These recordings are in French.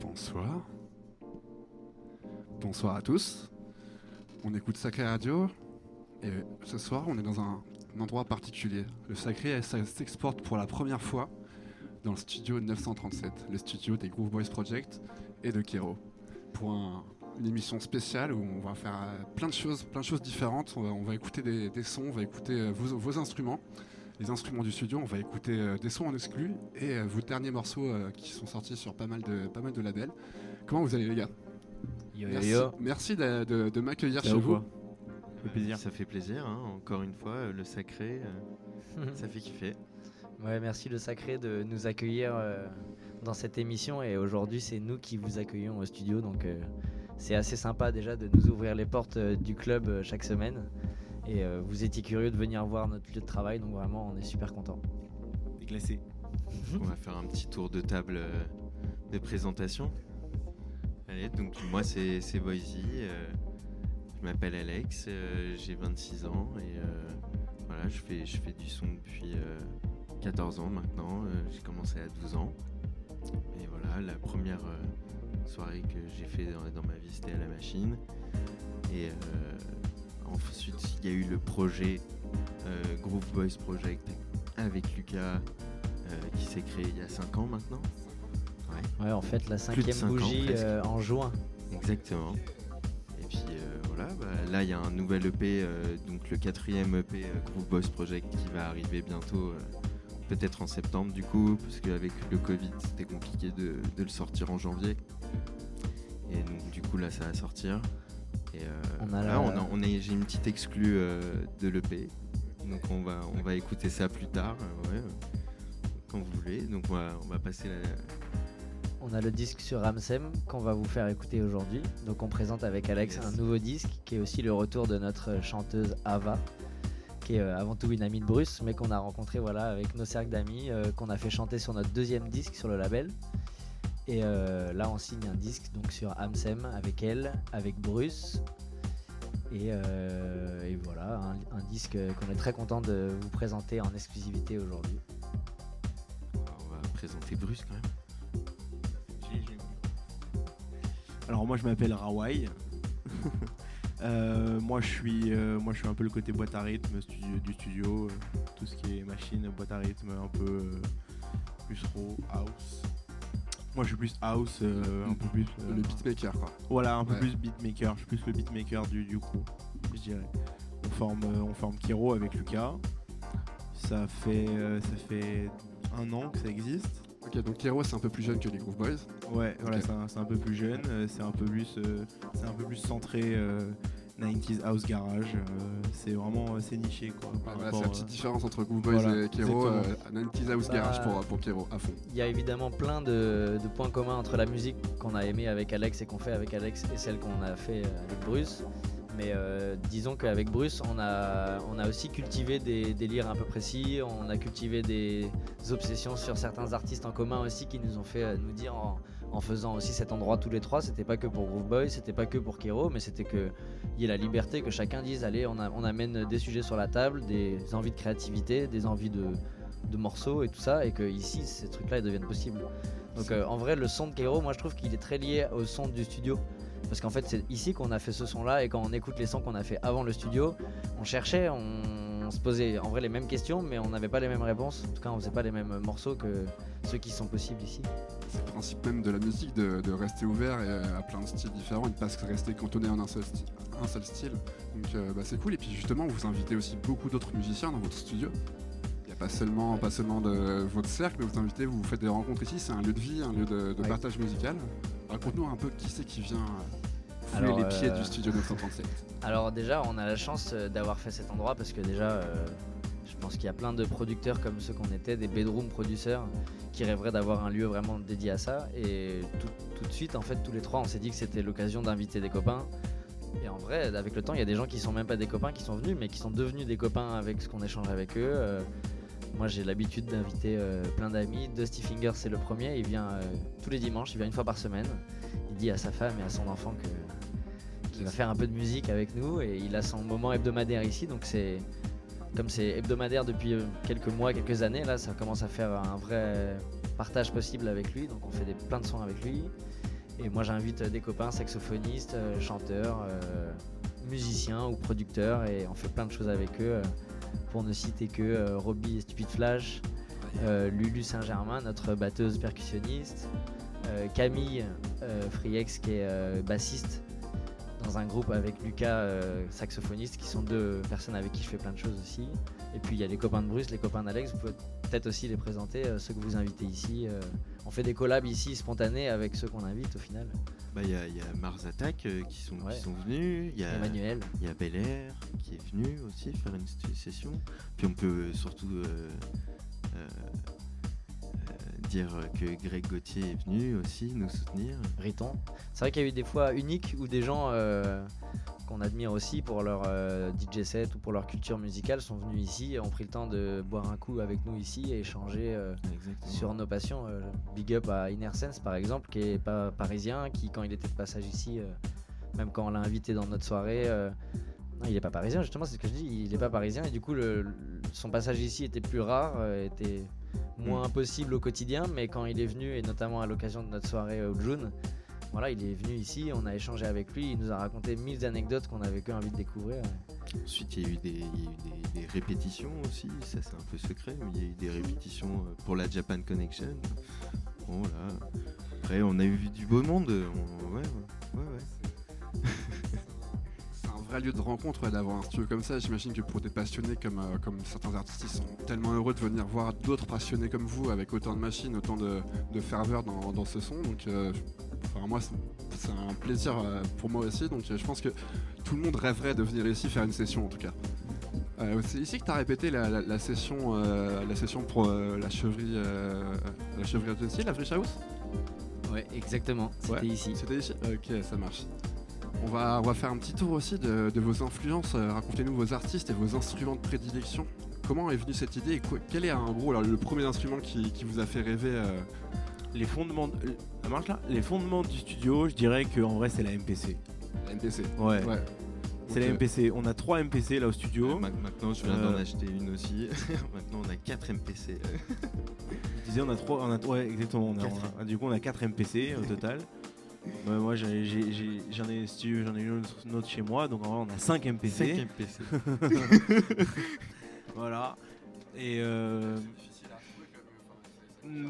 Bonsoir. Bonsoir à tous. On écoute Sacré Radio et ce soir on est dans un, endroit particulier. Le Sacré s'exporte pour la première fois dans le studio 937, le studio des Groove Boys Project et de Kero, pour une émission spéciale où on va faire euh, plein de choses, plein de choses différentes. On va, écouter des, sons, on va écouter euh, vos, instruments, les instruments du studio, on va écouter euh, des sons en exclu et vos derniers morceaux qui sont sortis sur pas mal de, pas mal de labels. Comment vous allez les gars? Merci, merci de, m'accueillir chez vous. Ça fait plaisir. Ça fait plaisir, hein. encore une fois, le sacré, ça fait kiffer. Ouais, merci le sacré de nous accueillir dans cette émission et aujourd'hui c'est nous qui vous accueillons au studio donc euh, c'est assez sympa déjà de nous ouvrir les portes euh, du club euh, chaque semaine et vous étiez curieux de venir voir notre lieu de travail donc vraiment on est super content. Déclassé. on va faire un petit tour de table de présentation. Allez, donc moi c'est Boise, je m'appelle Alex, j'ai 26 ans et voilà, je fais, je fais du son depuis 14 ans maintenant, j'ai commencé à 12 ans. Et voilà, la première euh, soirée que j'ai fait dans, ma vie, c'était à la machine. Et euh, ensuite, il y a eu le projet euh, Groove Boys Project avec Lucas qui s'est créé il y a 5 ans maintenant. Ouais, en fait, la cinquième bougie en juin. Exactement. Et puis voilà, bah, là il y a un nouvel EP, donc le quatrième EP Groove Boys Project qui va arriver bientôt peut-être en septembre du coup, parce qu'avec le Covid c'était compliqué de, le sortir en janvier. Et donc du coup là ça va sortir. Et euh, là, on, est, j'ai une petite exclue euh, de l'EP. Donc on va, on va écouter ça plus tard, euh, quand vous voulez. Donc on va, on va passer la... On a le disque sur Ramsem qu'on va vous faire écouter aujourd'hui. Donc on présente avec Alex un nouveau disque qui est aussi le retour de notre chanteuse Ava. Euh, avant tout une amie de Bruce, mais qu'on a rencontré voilà, avec nos cercles d'amis, euh, qu'on a fait chanter sur notre deuxième disque sur le label. Et euh, là, on signe un disque donc sur Amsem avec elle, avec Bruce. Et, voilà, un, disque qu'on est très content de vous présenter en exclusivité aujourd'hui. On va présenter Bruce quand même. Alors moi je m'appelle Rawai. Euh, moi, je suis, euh, moi, je suis un peu le côté boîte à rythme du studio, euh, tout ce qui est machine, boîte à rythme, un peu plus raw, house. Moi, je suis plus house, un peu plus. le beatmaker, quoi. Voilà, un peu plus beatmaker. Je suis plus le beatmaker du, du coup, je dirais. On forme, on forme Kiro avec Lucas. Ça fait, ça fait un an que ça existe. Ok, donc Kero c'est un peu plus jeune que les Groove Boys. Ouais, voilà, c'est un, peu plus jeune, euh, c'est un peu plus, euh, c'est un peu plus centré 90s euh, house garage. c'est vraiment c'est niché quoi. c'est la petite différence entre Groove Boys et Kero, 90s house garage pour pour Kero à fond. Il y a évidemment plein de, de points communs entre la musique qu'on a aimé avec Alex et qu'on fait avec Alex et celle qu'on a fait avec Bruce. Mais euh, disons qu'avec Bruce, on a, on a aussi cultivé des délires un peu précis, on a cultivé des obsessions sur certains artistes en commun aussi qui nous ont fait euh, nous dire en, faisant aussi cet endroit tous les trois, c'était pas que pour Groove Boy, c'était pas que pour Kero, mais c'était qu'il y ait la liberté, que chacun dise allez, on, amène des sujets sur la table, des envies de créativité, des envies de, de morceaux et tout ça, et que ici ces trucs-là deviennent possibles. Donc euh, en vrai, le son de Kero, moi je trouve qu'il est très lié au son du studio. Parce qu'en fait, c'est ici qu'on a fait ce son-là et quand on écoute les sons qu'on a fait avant le studio, on cherchait, on, se posait en vrai les mêmes questions, mais on n'avait pas les mêmes réponses. En tout cas, on faisait pas les mêmes morceaux que ceux qui sont possibles ici. C'est le principe même de la musique, de, rester ouvert à plein de styles différents et de pas rester cantonné en un seul, un seul style. Donc euh, bah, c'est cool. Et puis justement, vous invitez aussi beaucoup d'autres musiciens dans votre studio Il n'y a pas seulement, pas seulement de votre cercle, mais vous invitez, vous faites des rencontres ici. C'est un lieu de vie, un lieu de, partage musical. Raconte-nous un peu qui c'est qui vient euh, fouler les pieds du euh, studio 937. Alors déjà, on a la chance euh, d'avoir fait cet endroit parce que déjà, je pense qu'il y a plein de producteurs comme ceux qu'on était, des bedroom producers, qui rêveraient d'avoir un lieu vraiment dédié à ça. Et tout, de suite, en fait, tous les trois, on s'est dit que c'était l'occasion d'inviter des copains. Et en vrai, avec le temps, il y a des gens qui sont même pas des copains qui sont venus, mais qui sont devenus des copains avec ce qu'on échange avec eux. Moi, j'ai l'habitude d'inviter euh, plein d'amis. Dusty Finger, c'est le premier. Il vient euh, tous les dimanches, il vient une fois par semaine. Il dit à sa femme et à son enfant qu'il va faire un peu de musique avec nous et il a son moment hebdomadaire ici. Donc, c'est comme c'est hebdomadaire depuis euh, quelques mois, quelques années, là, ça commence à faire un vrai, partage possible avec lui. Donc on fait des, plein de sons avec lui. Et moi j'invite des copains, saxophonistes, chanteurs, musiciens ou producteurs et on fait plein de choses avec eux. Pour ne citer que Robbie et Stupid Flash, Lulu Saint-Germain, notre batteuse percussionniste, Camille Friex qui est bassiste dans un groupe avec Lucas, euh, saxophoniste, qui sont deux personnes avec qui je fais plein de choses aussi. Et puis il y a les copains de Bruce, les copains d'Alex, vous pouvez peut-être aussi les présenter, euh, ceux que vous invitez ici. Euh. on fait des collabs ici spontanés avec ceux qu'on invite au final. Bah, il y, a Mars Attack qui, sont, sont venus, il y a Emmanuel, il y a Bel Air qui est venu aussi faire une session. Puis on peut surtout dire que Greg Gauthier est venu aussi nous soutenir. Riton. C'est vrai qu'il y a eu des fois uniques où des gens euh, qu'on admire aussi pour leur euh, DJ set ou pour leur culture musicale sont venus ici et ont pris le temps de boire un coup avec nous ici et échanger euh, sur nos passions. big up à Inner Sense par exemple, qui est pas parisien, qui quand il était de passage ici, même quand on l'a invité dans notre soirée, il n'est pas parisien justement, c'est ce que je dis, il n'est pas parisien et du coup son passage ici était plus rare, était moins mm. possible au quotidien, mais quand il est venu, et notamment à l'occasion de notre soirée au June, voilà, il est venu ici, on a échangé avec lui, il nous a raconté mille anecdotes qu'on avait que envie de découvrir. Ensuite, il y a eu des, répétitions aussi, ça c'est un peu secret, mais il y a eu des répétitions euh, pour la Japan Connection. Après, on a eu du beau monde. ouais, ouais, ouais. vrai lieu de rencontre d'avoir un studio comme ça. J'imagine que pour des passionnés comme, euh, comme certains artistes, ils sont tellement heureux de venir voir d'autres passionnés comme vous avec autant de machines, autant de, ferveur dans, ce son. Donc, euh, moi, c'est un plaisir euh, pour moi aussi. Donc, je pense que tout le monde rêverait de venir ici faire une session en tout cas. c'est ici que tu as répété la, session, la session pour la chevrerie, la Agency, la Frisch House Ouais, exactement. C'était ici. C'était ici? Ok, ça marche. On va, on va faire un petit tour aussi de, vos influences. Euh, racontez-nous vos artistes et vos instruments de prédilection. Comment est venue cette idée et quel est en gros le premier instrument qui, vous a fait rêver euh Les fondements, marche là? Les fondements du studio, je dirais qu'en vrai c'est la MPC. La MPC. Ouais. C'est la MPC. On a trois MPC là au studio. maintenant, je viens d'en euh. acheter une aussi. maintenant, on a quatre MPC. je disais, on a trois. On a, ouais, exactement. du coup, on a quatre MPC au total moi j'en ai, j'en ai, une autre, chez moi, donc en vrai on a 5 MPC. 5 MPC. voilà. Et euh,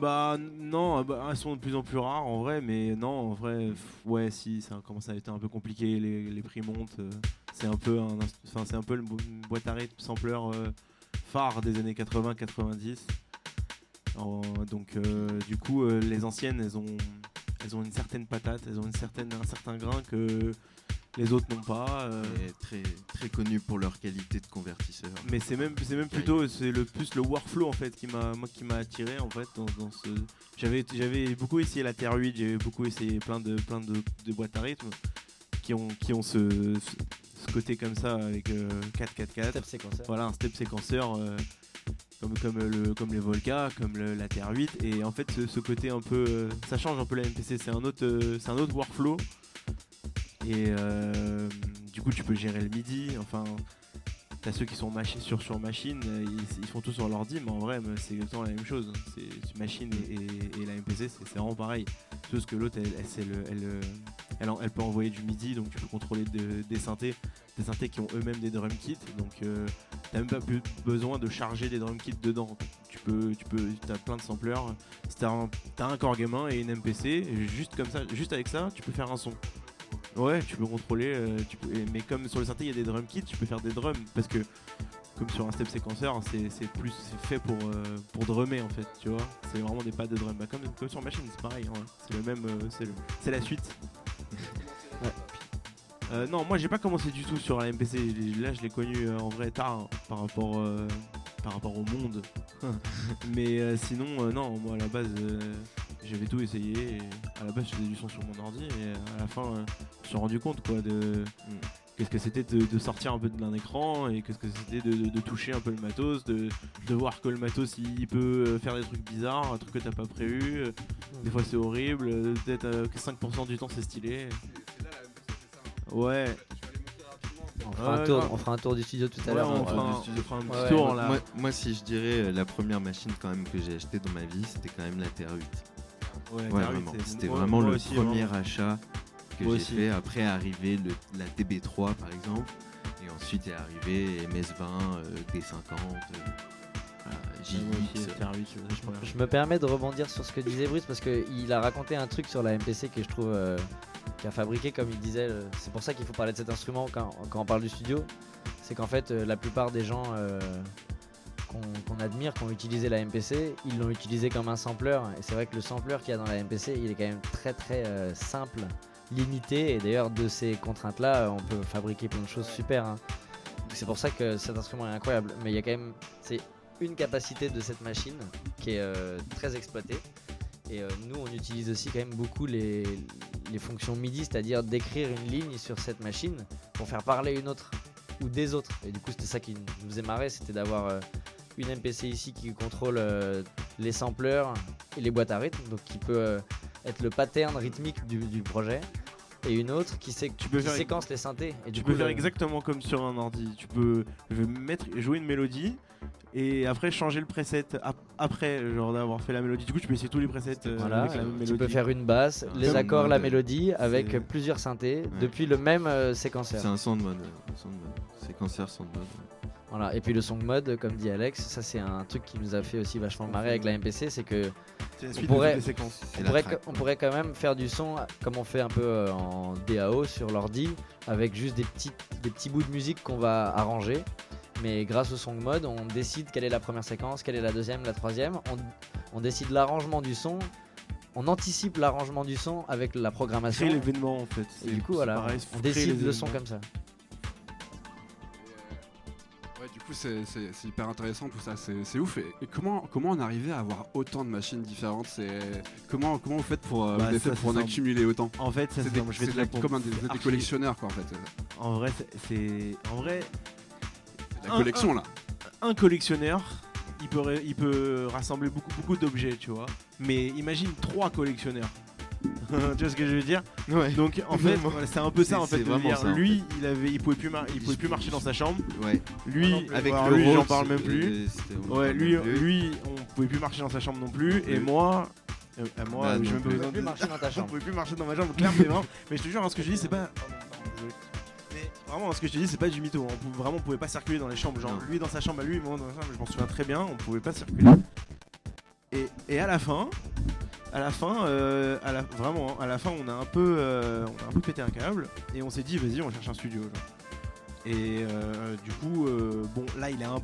bah non, bah, elles sont de plus en plus rares en vrai, mais non, en vrai, ouais, si, ça commence à être un peu compliqué, les, prix montent. Euh, c'est un peu un, c'est un peu une boîte à rythme sampler euh, phare des années 80-90. Donc du coup, les anciennes, elles ont elles ont une certaine patate, elles ont une certaine, un certain grain que les autres n'ont pas. Euh. très très connu pour leur qualité de convertisseur. Mais c'est même c'est même plutôt c'est le plus le workflow en fait qui m'a moi qui m'a attiré en fait dans, ce j'avais j'avais beaucoup essayé la Terre 8, j'avais beaucoup essayé plein de plein de, boîtes à rythme qui ont qui ont ce, côté comme ça avec 4 euh, 4 Voilà un step séquenceur. Euh, comme, comme, le, comme les Volca, comme la TR8. Et en fait, ce, côté un peu. Euh, ça change un peu la MPC, c'est un, autre, euh, c'est un autre workflow. Et euh, du coup, tu peux gérer le MIDI. Enfin, t'as ceux qui sont sur, machine, ils, font tout sur l'ordi, mais en vrai, c'est exactement la même chose. C'est machine et, la MPC, c'est vraiment pareil. Sauf que l'autre, elle, elle, peut envoyer du MIDI, donc tu peux contrôler des synthés, des synthés qui ont eux-mêmes des drum kits. Donc, t'as même pas besoin de charger des drum kits dedans. Tu peux, tu peux, as plein de sampleurs. Si t'as un, as un gamin et une MPC, juste comme ça, juste avec ça, tu peux faire un son. Ouais, tu peux contrôler. Euh, tu peux, mais comme sur le synthé, il y a des drum kits, tu peux faire des drums parce que comme sur un step séquenceur, c'est plus fait pour euh, pour drummer en fait, tu vois. C'est vraiment des pads de drum. Bah, comme, comme sur machine, c'est pareil. Hein. C'est le même, euh, c'est la suite. Euh, non, moi j'ai pas commencé du tout sur la MPC. Là, je l'ai connu en vrai tard hein, par rapport par rapport au monde. Mais sinon, non, moi à la base, j'avais tout essayé. Et à la base, je faisais du son sur mon ordi. Et à la fin, je me suis rendu compte quoi de qu'est-ce que c'était de, sortir un peu d'un écran et qu'est-ce que c'était de, toucher un peu le matos, de, voir que le matos il, peut faire des trucs bizarres, un truc que t'as pas prévu. Des fois c'est horrible, peut-être que 5% du temps c'est stylé. Ouais. On fera, Ouais, un tour, on fera un tour du studio tout à Ouais, l'heure. on hein. fera un, du studio. on fera un petit Ouais, tour ouais. là. Moi, moi, si je dirais euh, la première machine quand même que j'ai achetée dans ma vie, c'était quand même la TR8. Ouais, vraiment. C'était vraiment moi le aussi, premier vraiment. achat que j'ai fait. Après est arrivé le, la DB3 par exemple. Et ensuite est arrivé MS20, euh, D50, euh, voilà, Ouais, moi aussi, JX. TR8, c'est ça, je me permets de rebondir sur ce que disait Bruce parce qu'il a raconté un truc sur la MPC que je trouve euh, qui a fabriqué comme il disait. euh, c'est pour ça qu'il faut parler de cet instrument quand, quand on parle du studio. C'est qu'en fait euh, la plupart des gens euh, qu'on admire, qui ont utilisé la MPC, ils l'ont utilisé comme un sampler. Et c'est vrai que le sampler qu'il y a dans la MPC, il est quand même très très euh, simple, limité. Et d'ailleurs de ces contraintes-là, on peut fabriquer plein de choses super. hein. C'est pour ça que cet instrument est incroyable. Mais il y a quand même, c'est une capacité de cette machine qui est euh, très exploitée. Et euh, nous, on utilise aussi quand même beaucoup les, les fonctions MIDI, c'est-à-dire d'écrire une ligne sur cette machine pour faire parler une autre ou des autres. Et du coup, c'était ça qui nous faisait marrer, c'était d'avoir euh, une MPC ici qui contrôle euh, les sampleurs et les boîtes à rythme, donc qui peut euh, être le pattern rythmique du, du projet, et une autre qui, sé- Tu peux qui faire- séquence les synthés. Et du Tu coup, peux faire le- exactement comme sur un ordi. Tu peux je vais mettre, jouer une mélodie et après changer le preset ap- après genre d'avoir fait la mélodie. Du coup, tu peux essayer tous les presets euh, Voilà, avec la même tu mélodie. peux faire une basse, les accords, mode, la euh, mélodie avec plusieurs synthés Ouais. depuis le même euh, séquenceur. C'est un sound mode. euh, sound mode. Séquenceur sound mode. Voilà. Et puis le song mode, comme dit Alex, ça c'est un truc qui nous a fait aussi vachement marrer avec la MPC, c'est que on pourrait- on pourrait, on pourrait quand même faire du son comme on fait un peu euh, en DAO sur l'ordi, avec juste des petits, des petits bouts de musique qu'on va arranger. Mais grâce au song mode, on décide quelle est la première séquence, quelle est la deuxième, la troisième. On, on décide l'arrangement du son. On anticipe l'arrangement du son avec la programmation. Créer l'événement en fait. Et du coup, voilà, pareil, on décide le son comme ça. Ouais, du coup, c'est c'est- c'est hyper intéressant tout ça, c'est c'est ouf. Et, et comment, comment on arrivait à avoir autant de machines différentes? C'est comment, comment vous faites pour, euh, Bah, ça, pour en accumuler autant? En fait, ça C'est comme un des, des collectionneurs quoi en fait. En vrai, c'est- c'est en vrai La Un- collection là. un collectionneur, il peut, ré- il peut rassembler beaucoup, beaucoup d'objets, tu vois. Mais imagine trois collectionneurs. tu vois ce que je veux dire? Ouais. Donc en fait, voilà, c'est un peu ça en fait. de vraiment dire, ça, en lui, il avait, il pouvait plus, mar- il Il pouvait se- plus marcher dans sa chambre. Ouais. Lui, Avec alors le lui, j'en parle même euh, plus. on Ouais, lui, même plus. lui, on pouvait plus marcher dans sa chambre non plus. Non Et plus. moi, euh, euh, moi, Bah, non même pas plus. marcher dans ta On chambre. pouvait plus marcher dans ma chambre, clairement. mais je te jure, hein, ce que je dis, c'est pas. Vraiment, ce que je te dis, c'est pas du mytho. hein. On pouvait, vraiment, on pouvait pas circuler dans les chambres. Genre, lui dans sa chambre à lui, moi dans ma chambre, je m'en souviens très bien. On pouvait pas circuler. Et, et à la fin, à la fin, euh, à la, vraiment, hein, à la fin, on a un peu, euh, on a un peu pété un câble et on s'est dit, vas-y, on cherche un studio. genre. Et euh, du coup, bon, là, il est un,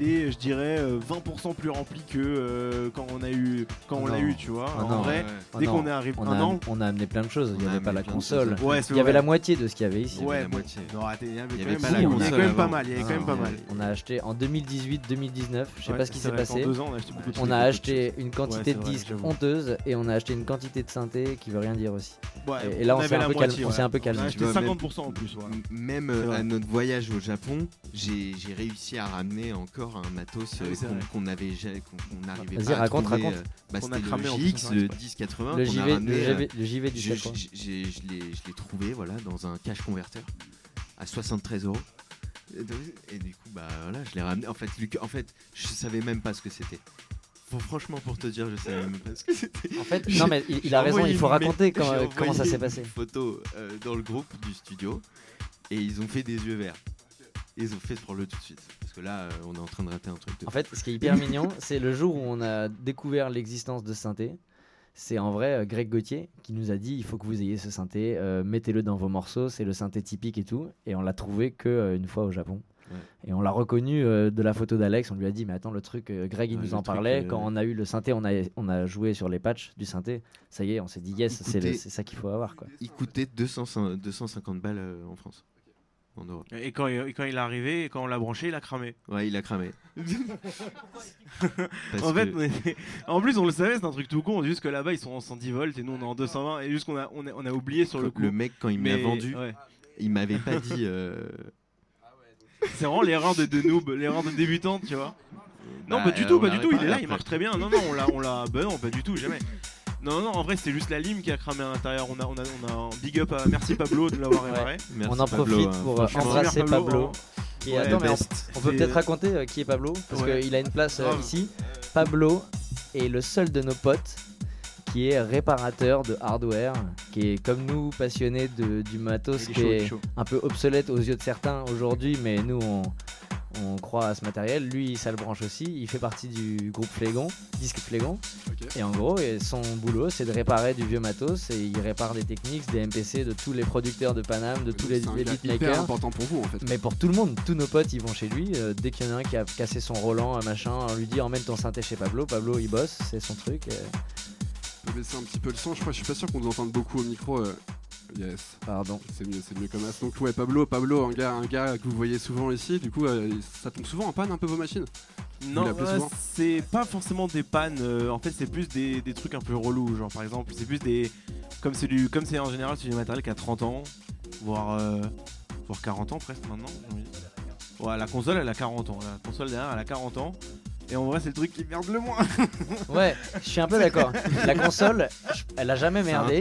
il est, je dirais, euh, 20% plus rempli que euh, quand on a eu, quand on Ah l'a eu, tu vois. Ah en non. vrai, Ouais. Dès non, qu'on est arrivé, on an, on a amené plein de choses. Il n'y avait pas la console. ouais, Il y avait la moitié de ce qu'il y avait ici. Ouais, la bon. moitié. Non, attends, il y avait, Il y quand avait même pas mal. Il y avait Ah, quand même pas on a- mal. On a acheté en 2018-2019. Je sais Ouais, pas ce qui s'est passé. on a acheté une quantité de disques honteuse et on a acheté une quantité de synthé qui veut rien dire aussi. Et- là, on s'est un peu calmé- on ouais. s'est un peu On calmé. a acheté vois, même- 50% en plus. Même euh, à notre voyage au Japon, j'ai j'ai réussi à ramener encore un matos Ah oui, euh, qu'on qu'on n'avait qu'on n'arrivait pas à raconte, trouver, raconte. euh, bah, C'était le hein, le pas- 1080 Le JV, ramené. le euh, JV, le JV du je, je- l'ai trouvé voilà, dans un cash converter à 73 euros. Et du coup, bah voilà, je l'ai ramené. En fait, Luc, en fait, je savais même pas ce que c'était. Franchement, pour te dire, je savais même pas ce que c'était. En fait, non mais il, il a raison, il faut raconter comment, comment ça s'est passé. Une photo euh, dans le groupe du studio et ils ont fait des yeux verts. Et ils ont fait pour le tout de suite. Parce que là, euh, on est en train de rater un truc de. En fait, ce qui est hyper mignon, c'est le jour où on a découvert l'existence de synthé. C'est en vrai euh, Greg Gauthier qui nous a dit il faut que vous ayez ce synthé, euh, mettez-le dans vos morceaux, c'est le synthé typique et tout. Et on l'a trouvé que euh, une fois au Japon. Ouais. Et on l'a reconnu euh, de la photo d'Alex. On lui a dit mais attends le truc, Greg il Ouais, nous en parlait quand on a eu le synthé, on a on a joué sur les patchs du synthé. Ça y est, on s'est dit yes, c'est ça qu'il faut avoir quoi. Il coûtait 200 250 balles en France. En Europe. Et quand, il- et quand il est arrivé, quand on l'a branché, il a cramé. Ouais, il a cramé. En fait, que- on était- en plus, on le savait, c'est un truc tout con. Juste que là-bas, ils sont en 110 volts et nous, on est en 220. Et juste qu'on a, on a, on a oublié sur le coup. le mec, quand il Mais- vendu, ouais. il m'avait pas dit. euh, C'est vraiment l'erreur de, de noob, l'erreur de débutante, tu vois. Non, bah, pas du euh, tout, pas du tout. Il est là, il marche très bien. Non, non, on l'a, on l'a. Bah non, pas du tout, jamais. Non, non, en vrai, c'est juste la lime qui a cramé à l'intérieur. On a, on a, on a un big up à merci Pablo de l'avoir réparé. on en profite hein, pour euh, embrasser Pablo. Et Ouais, attends, mais on, peut peut-être raconter euh, qui est Pablo parce Ouais. qu'il a une place euh, ici. Pablo est le seul de nos potes qui est réparateur de hardware, qui est comme nous passionné de, du matos est qui chaud, est est chaud. un peu obsolète aux yeux de certains aujourd'hui, mais nous on, on croit à ce matériel. Lui, ça le branche aussi. Il fait partie du groupe Flégon, disque Flégon. Et en gros, son boulot, c'est de réparer du vieux matos et il répare des techniques, des MPC de tous les producteurs de Paname, de tous les, C'est beatmakers. important pour vous en fait. Mais pour tout le monde, tous nos potes ils vont chez lui. euh, dès qu'il y en a un qui a cassé son Roland, un machin, on lui dit emmène ton synthé chez Pablo. Pablo il bosse, c'est son truc. euh, baisser un petit peu le son, je crois, je suis pas sûr qu'on nous entende beaucoup au micro. euh, Yes, pardon. c'est mieux, c'est mieux comme ça. Donc ouais, Pablo, Pablo, un gars, un gars que vous voyez souvent ici. Du coup, euh, ça tombe souvent en panne un peu vos machines? Non, euh, c'est pas forcément des pannes. euh, en fait, c'est plus des, des trucs un peu relous. Genre, par exemple, c'est plus des. Comme c'est du, comme c'est en général, c'est du matériel qui a 30 ans, voire, euh, voire 40 ans presque maintenant. Ouais, la console, elle a 40 ans. La console derrière, elle a 40 ans. Et en vrai, c'est le truc qui merde le moins. Ouais, je suis un peu d'accord. La console, elle a jamais C'est merdé.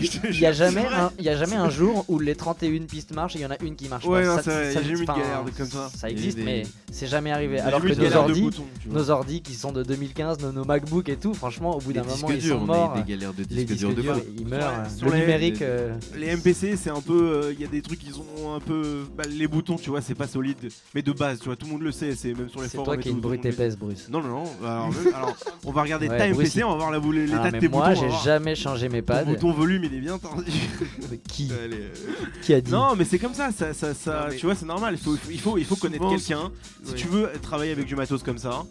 Il jure, y a c'est jamais un, il y a jamais un jour où les 31 pistes marchent et il y en a une qui marche Ouais, pas. non, Ça- c'est vrai, ça- enfin, galère de- comme ça. Ça Il y a existe, des- mais c'est jamais arrivé. Alors que nos ordi, boutons, nos ordi qui sont de 2015, nos, nos MacBook et tout, franchement, au bout d'un moment, ils sont morts. des galères de disques durs de ils meurent. Le les- numérique, les- euh, Les MPC, c'est un peu. Il y a des trucs qui sont un peu. bah, les boutons, tu vois, c'est pas solide. Mais de base, tu vois, tout le monde le sait. C'est même sur les c'est forums. toi et qui es une brute épaisse, Bruce. Non, non, non. Alors, même- alors, on va regarder Ouais, Bruce, MPC, il- on va voir la boule- l'état Ah, de mais tes moi, boutons. j'ai jamais changé mes pads. Ton bouton volume, il est bien tendu. Qui Allez, euh, Qui a dit Non, mais c'est comme ça, ça, ça, ça- Non, mais- tu vois, c'est normal. Il faut, il faut, il faut connaître Souvent, quelqu'un. Si ouais. tu veux travailler avec du matos comme ça,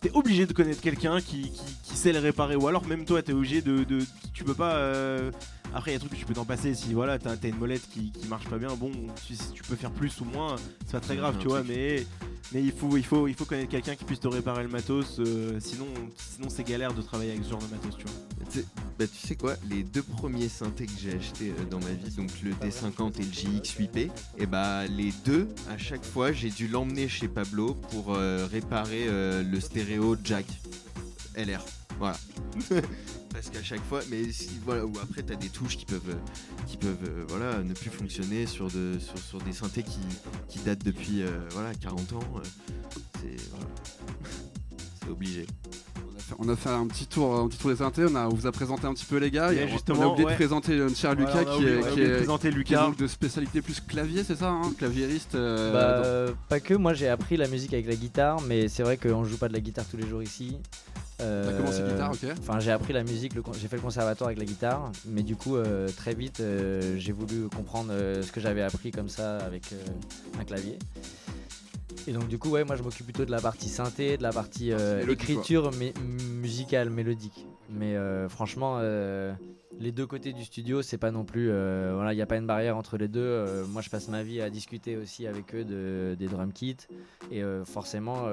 t'es obligé de connaître quelqu'un qui, qui, qui sait le réparer. Ou alors, même toi, t'es obligé de, de- Tu peux pas. euh, Après, il y a des trucs que tu peux t'en passer. Si voilà, t'as as une molette qui, qui marche pas bien, bon, tu, si tu peux faire plus ou moins, c'est pas très grave, tu vois. truc. Mais, mais il, faut, il, faut, il faut connaître quelqu'un qui puisse te réparer le matos. euh, sinon, sinon c'est galère de travailler avec ce genre de matos, tu vois. Tu sais- bah, tu sais quoi, les deux premiers synthés que j'ai achetés euh, dans ma vie, donc le D50 et le GX8P, et bah les deux, à chaque fois, j'ai dû l'emmener chez Pablo pour euh, réparer le stéréo jack LR. Voilà. Parce qu'à chaque fois, mais si, voilà, ou après t'as des touches qui peuvent, qui peuvent, euh, voilà, ne plus fonctionner sur, de, sur, sur des synthés qui, qui datent depuis, euh, voilà, 40 ans. euh, c'est voilà. c'est obligé. On a fait, on a fait un petit tour, un petit tour des synthés. On, a, on vous a présenté un petit peu les gars. Et on- on a oublié ouais. de présenter notre cher Lucas qui oublié- est, qui est- présenter qui est Lucas. donc de spécialité plus clavier, c'est ça, hein claviériste. euh, Bah, dans- pas que, moi j'ai appris la musique avec la guitare, mais c'est vrai qu'on joue pas de la guitare tous les jours ici. Euh, T'as commencé guitare, ok. Enfin, j'ai appris la musique, j'ai fait le conservatoire avec la guitare, mais du coup, euh, très vite, euh, j'ai voulu comprendre euh, ce que j'avais appris comme ça avec euh, un clavier. Et donc, du coup, ouais, moi je m'occupe plutôt de la partie synthé, de la partie euh, écriture mé- musicale, mélodique. Mais euh, franchement, euh, les deux côtés du studio, c'est pas non plus. voilà, il n'y a pas une barrière entre les deux. Moi, je passe ma vie à discuter aussi avec eux de, des drum kits. Et forcément,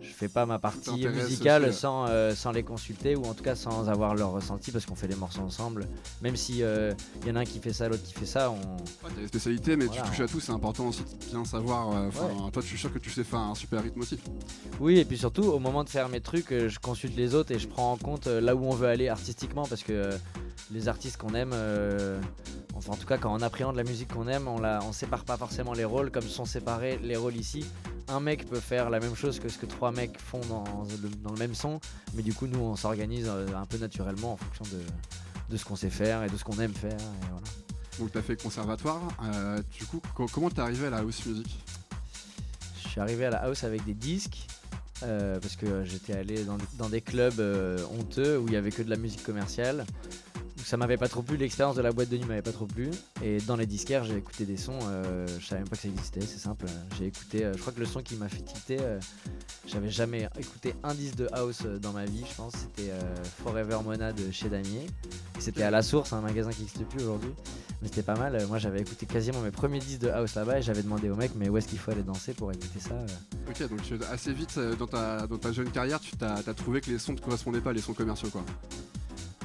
je, fais pas ma partie musicale euh. sans, euh, sans les consulter ou en tout cas sans avoir leur ressenti parce qu'on fait les morceaux ensemble. Même si il y en a un qui fait ça, l'autre qui fait ça, on. Ouais, t'as des spécialités, mais Voilà. tu touches à tout, c'est important aussi de bien savoir. euh, Toi, je suis sûr que tu sais faire un super rythme aussi. Oui, et puis surtout, au moment de faire mes trucs, euh, je consulte les autres et je prends en compte euh, là où on veut aller artistiquement parce que euh, les artistes qu'on aime, euh, enfin en tout cas quand on appréhende la musique qu'on aime, on, la, on sépare pas forcément les rôles comme sont séparés les rôles ici. Un mec peut faire la même chose que ce que trois mecs font dans le, dans le même son, mais du coup nous on s'organise euh, un peu naturellement en fonction de, de ce qu'on sait faire et de ce qu'on aime faire. et voilà. Donc, t'as fait conservatoire. euh, du coup, co- comment t'es arrivé à la house music? Je suis arrivé à la house avec des disques euh, parce que j'étais allé dans, dans des clubs euh, honteux où il y avait que de la musique commerciale. Ça m'avait pas trop plu, l'expérience de la boîte de nuit m'avait pas trop plu. Et dans les disquaires, j'ai écouté des sons, euh, je savais même pas que ça existait, c'est simple. J'ai écouté, euh, je crois que le son qui m'a fait tilter, euh, j'avais jamais écouté un disque de house dans ma vie, je pense. C'était Forever Mona de chez Damier. C'était à La Source, un magasin qui n'existe plus aujourd'hui. Mais c'était pas mal. Moi, j'avais écouté quasiment mes premiers disques de house là-bas et j'avais demandé au mec, mais où est-ce qu'il faut aller danser pour écouter ça. Ok, donc assez vite dans ta, jeune carrière, tu t'as as trouvé que les sons ne correspondaient pas, les sons commerciaux quoi.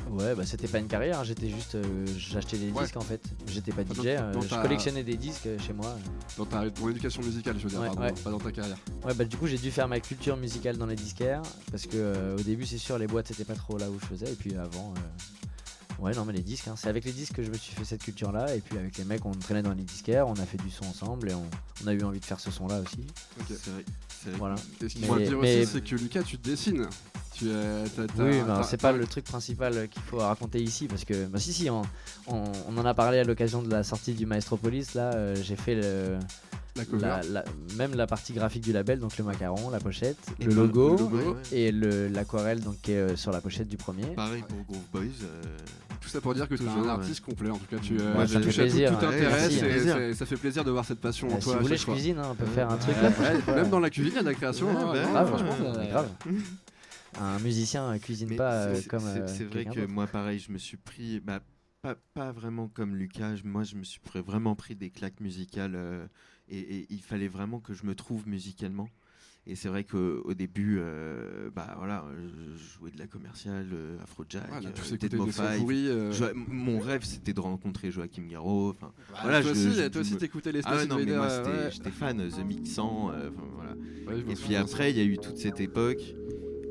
Ouais, bah c'était pas une carrière, hein, j'étais juste. euh, J'achetais des Ouais. disques en fait. J'étais pas Ah, DJ, donc- euh, je collectionnais des disques euh, chez moi. Dans ta, ton éducation musicale, je veux dire, Ouais, pardon, ouais. pas dans ta carrière. Ouais, bah du coup j'ai dû faire ma culture musicale dans les disquaires parce que euh, au début c'est sûr les boîtes c'était pas trop là où je faisais et puis avant. Euh, Ouais, non, mais les disques, hein. c'est avec les disques que je me suis fait cette culture là. Et puis avec les mecs, on traînait dans les disquaires, on a fait du son ensemble et on, on a eu envie de faire ce son là aussi. Ok. C'est vrai. Voilà. Et ce qu'il Mais- faut dire mais- aussi, c'est que Lucas, tu dessines. Tu t'as- Oui, bah, c'est pas le truc principal euh, qu'il faut raconter ici parce que, bah, si, si, on, on- on en a parlé à l'occasion de la sortie du Maestropolis. Là, euh, j'ai fait le, la cover. la- la- même la partie graphique du label, donc le macaron, la pochette, Et le logo, le logo. Ouais, ouais. et le- l'aquarelle donc qui est euh, sur la pochette du premier. Pareil pour Groove Boys. euh, Tout ça pour dire que tu es un ouais. artiste complet. En tout cas, tu, euh, ça fait tout, plaisir, tout ouais. intéresse Merci, et ça fait plaisir de voir cette passion en Euh, si toi. vous voulez, je fois. cuisine, hein, on peut faire un truc Ouais, là. même dans la cuisine, il y a de la création. Ouais, hein, bah, vraiment, Grave, ouais, franchement, ouais, grave. Un musicien euh, cuisine Mais pas euh, comme. c'est- euh, C'est vrai que moi, pareil, je me suis pris, bah, pas, pas vraiment comme Lucas, moi je me suis pris- vraiment pris des claques musicales euh, et, et il fallait vraiment que je me trouve musicalement. Et c'est vrai qu'au début, euh, bah voilà, je jouais de la commerciale, euh, Afrojack, Voilà, euh, pourris. euh, Je- mon rêve c'était de rencontrer Joachim Garraud. enfin, bah, voilà, toi je- aussi, je- toi aussi, t'écoutais les Ah non, mais moi c'était- ouais. j'étais fan, The Mixant, voilà. Ouais, Et puis après, il y a eu toute cette époque.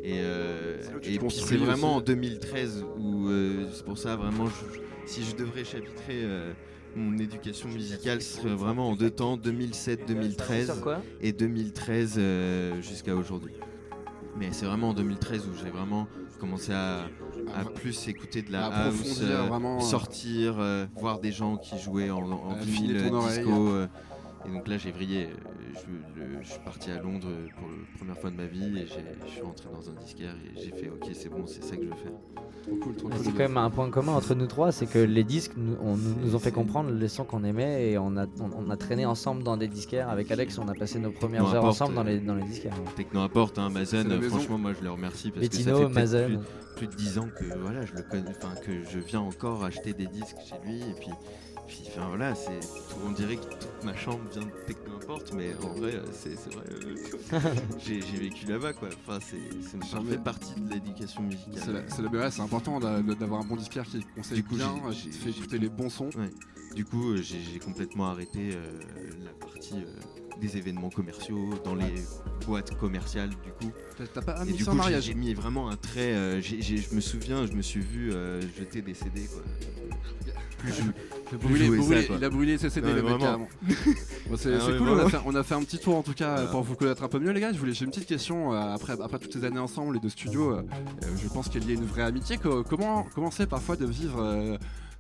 Et, euh, et puis c'est vraiment aussi. en 2013 où c'est pour ça vraiment, si je devrais chapitrer mon éducation musicale, serait vraiment en deux temps, 2007-2013 Sur quoi et 2013 euh, jusqu'à aujourd'hui. Mais c'est vraiment en 2013 où j'ai vraiment commencé à, à plus écouter de la À house, euh, vraiment, euh, sortir, euh, voir des gens qui jouaient en, en vinyle, disco. euh, et donc là, j'ai vrillé. Euh, Je, le- je suis parti à Londres pour la première fois de ma vie et j'ai- je suis rentré dans un disquaire et j'ai fait OK, c'est bon, c'est ça que je veux faire. Trop cool, trop Mais cool. C'est quand même un point commun entre nous trois, c'est que les disques nous, on- nous- ont fait C'est- comprendre les sons qu'on aimait et on a, on, on a traîné ensemble dans des disquaires. Avec Alex, on a passé nos premières Techno heures ensemble dans euh, les, dans les disquaires. Techno Apporte, hein, C'est Mazen, euh, franchement, moi je le remercie parce que ça fait Mazen. plus, plus de 10 ans que voilà, je le connais, enfin que je viens encore acheter des disques chez lui et puis, puis enfin voilà, c'est on dirait que toute ma chambre vient de Techno Apporte, mais en vrai, euh, c'est vrai, euh, j'ai vécu là-bas quoi. Enfin, c'est ça fait partie de l'éducation musicale. C'est la- important d'a- d'avoir un bon disquaire qui conseille Du coup, bien, qui fait écouter les bons sons. Du coup, euh, j'ai complètement arrêté euh, la partie euh, des événements commerciaux dans les boîtes commerciales du coup. T'as- pas mis ça en mariage j'ai mis vraiment un trait. je me souviens, je me suis vu jeter des CD. Quoi. Plus Il a brûlé, jouer brûlé- ça, quoi. il a brûlé ses CD, le mec, carrément. Bon, c'est Ah cool, on a, fait, on a fait un petit tour en tout cas Voilà. pour vous connaître un peu mieux les gars. Je voulais, j'ai une petite question euh, après, après toutes ces années ensemble et de studio. euh, euh, je pense qu'il y a une vraie amitié. Co- Comment, comment c'est parfois de vivre,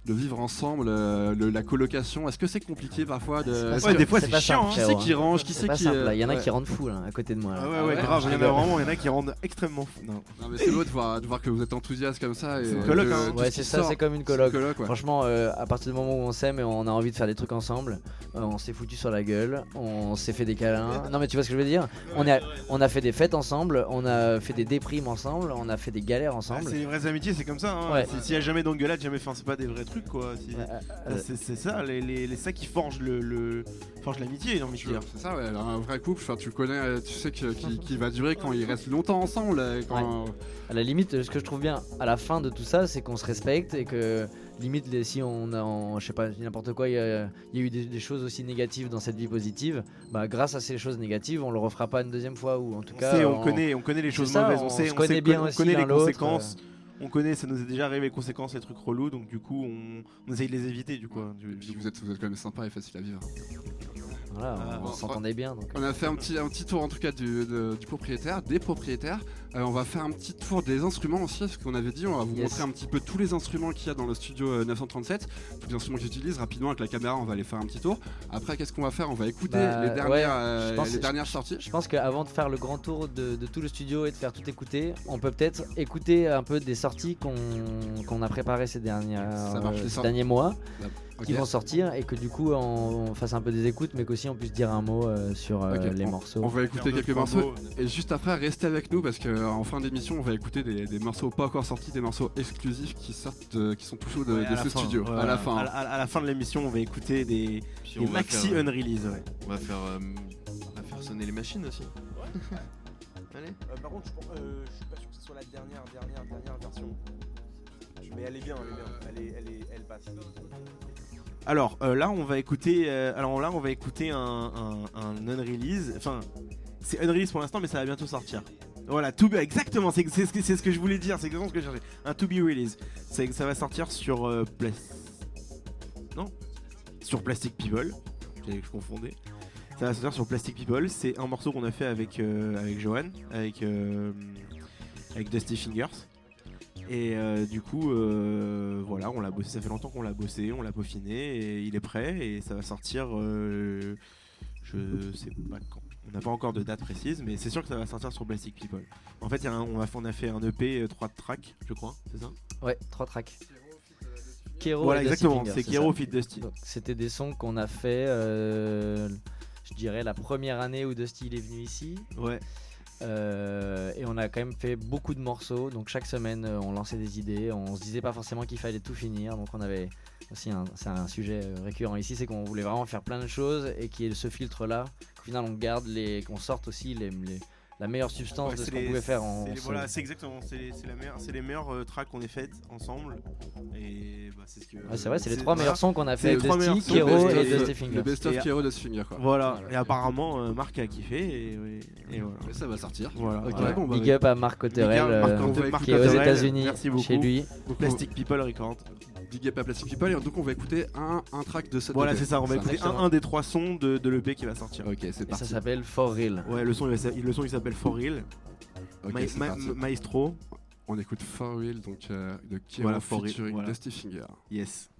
de vivre ensemble euh, le- la colocation Est-ce que c'est compliqué parfois de... Simple, que- des fois, c'est chiant, simple, hein. Qui frérot, c'est qui range Qui C'est qui simple, euh, là. il y en a ouais. qui rendent fou là, à côté de moi. là. Ah ouais, Ah ouais, ouais, grave, il y en a vraiment, il y en a qui rendent extrêmement fou. Non. Non, mais c'est beau de voir, de voir que vous êtes enthousiaste comme ça. et C'est une coloc, hein. Ouais, qui c'est ça, sort, c'est comme une coloc. coloc, ouais. Franchement, euh, à partir du moment où on s'aime et on a envie de faire des trucs ensemble, euh, on s'est foutu sur la gueule, on s'est fait des câlins. Non, mais tu vois ce que je veux dire? On, a fait des fêtes ensemble, on a fait des déprimes ensemble, on a fait des galères Ah, ensemble. c'est les vraies amitiés, c'est comme ça. Hein. Ouais. Si- S'il y a jamais d'engueulade, jamais. Enfin, c'est pas des vrais trucs quoi. Si- Euh, Ça, C'est c'est ça, les, les, les- ça qui forge le, le forge l'amitié, j'ai envie de Tu- dire. C'est ça, ouais, un vrai couple, enfin, tu connais, euh, tu sais que, qui, qui va durer quand ils restent longtemps ensemble. euh, Quand, à la limite, ce que je trouve bien à la fin de tout ça, c'est qu'on se respecte et que limite, les- si on a, en- je sais pas, n'importe quoi, il y, a il y a eu des, des choses aussi négatives dans cette vie positive, bah grâce à ces choses négatives, on le refera pas une deuxième fois ou en tout On, cas, sait, on, on- connaît, on connaît les C'est choses ça, mauvaises, on on sait, on connaît sait- bien on connaît les conséquences. On connaît, ça nous est déjà arrivé les conséquences, les trucs relous, donc du coup, on, on essaye de les éviter, du coup. Du- du- vous êtes, vous êtes quand même sympa et facile à vivre. Voilà, on, on bon, s'entendait bien. Donc. On a fait un petit, un petit tour en tout cas du, de- du propriétaire, des propriétaires. Euh, on va faire un petit tour des instruments aussi, parce qu'on avait dit, on va vous Yes. montrer un petit peu tous les instruments qu'il y a dans le studio euh, 937, tous les instruments que j'utilise rapidement avec la caméra, on va aller faire un petit tour. Après, qu'est-ce qu'on va faire? On va écouter Bah, les ouais, dernières, euh, je pense les que- dernières sorties. Je pense qu'avant de faire le grand tour de, de tout le studio et de faire tout écouter, on peut peut-être écouter un peu des sorties qu'on a préparées ces, dernières, Ça marche, euh, ces derniers mois Ok. qui vont sortir et que du coup on, on fasse un peu des écoutes mais qu'aussi on puisse dire un mot euh, sur euh, les on- morceaux. On va écouter quelques morceaux. mots. Et juste après, restez avec nous parce qu'en fin d'émission, on va écouter des, des morceaux pas encore sortis, des morceaux exclusifs qui sortent, de- qui sont tous chauds de, Ouais, ce fin, studio. ouais, À la fin. À la, à la fin de l'émission, on va écouter des, va maxi faire, euh, unrelease. Ouais. on va faire, euh, on va faire sonner les machines aussi. Allez. par contre, je, suis pas sûr que ce soit la dernière, dernière, dernière version. Mais elle est bien, elle est bien. Elle, est, elle, est, elle passe. Alors euh, là, on va écouter. euh, alors là, on va écouter un, un, un non-release. Enfin, c'est unrelease pour l'instant, mais ça va bientôt sortir. Voilà, to be, exactement. C'est ce que je voulais dire. C'est exactement ce que je cherchais. Un to be release. Ça va sortir sur euh, Non, sur Plastic People. Que je confondais. Ça va sortir sur Plastic People. C'est un morceau qu'on a fait avec euh, avec Johan, avec euh, Dusty Fingers. Et euh, du coup, euh, voilà, on l'a. Ça fait longtemps qu'on l'a bossé, on l'a peaufiné et il est prêt et ça va sortir. je sais pas quand. On n'a pas encore de date précise, mais c'est sûr que ça va sortir sur Plastic People. En fait, il y a un- on, a, on a fait un EP 3 tracks, je crois, c'est ça Ouais, trois tracks. Kero Voilà, exactement. C'est. Kero Fit Dusty. C'était des sons qu'on a fait, euh, je dirais, la première année où Dusty il est venu ici. Ouais. Euh, et on a quand même fait beaucoup de morceaux. Donc chaque semaine, euh, on lançait des idées. On se disait pas forcément qu'il fallait tout finir. Donc on avait aussi un, c'est un sujet euh, récurrent ici, c'est qu'on voulait vraiment faire plein de choses et qu'il y ait ce filtre là. Final, on garde les, qu'on sorte aussi les- la meilleure substance Ouais, de ce qu'on pouvait faire en. Voilà, c'est exactement. C'est la meilleure- c'est les meilleurs euh, tracks qu'on ait faites ensemble. Et bah, c'est ce que. Ouais, c'est vrai, c'est les trois meilleurs sons qu'on a fait les trois meilleurs Dusty, Kero best et of- Dusty Le Fingers. best of Et- Kero de Finger quoi. Voilà. Et apparemment, euh, Marc a kiffé et, et voilà. Mais ça va sortir. Voilà. Ok. Ouais, bon, bah, Big up à Marc Cotterel, Big up, Marc euh, Cotterel, Marc qui est aux États-Unis, chez lui. Plastic People Record. Big up à Plastic People et donc on va écouter un, un track de cette Voilà, c'est ça. On va écouter un, des trois sons de, de l'EP qui va sortir. Ok, c'est Et ça s'appelle For Real. Ouais, le son, il, le il s'appelle For Real. Ma- Ma-. Maestro. On écoute For Real donc euh, de Kero Voilà, featuring voilà. Dusty Finger. Yes.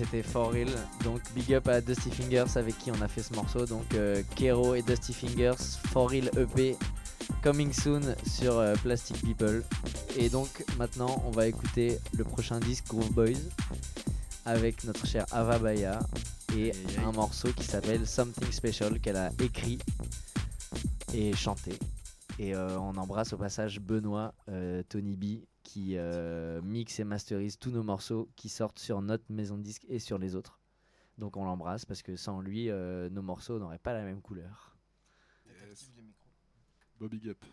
C'était For Real. Donc big up à Dusty Fingers avec qui on a fait ce morceau. Donc euh, Kero et Dusty Fingers, For Real EP, coming soon sur euh, Plastic People. Et donc maintenant on va écouter le prochain disque Groove Boys avec notre cher Ava Baya et un morceau qui s'appelle Something Special qu'elle a écrit et chanté. Et euh, on embrasse au passage Benoît, Tony B, qui euh, mixe et masterise tous nos morceaux qui sortent sur notre maison de disque et sur les autres. Donc on l'embrasse parce que sans lui, euh, nos morceaux n'auraient pas la même couleur. Yes. Bobby Up.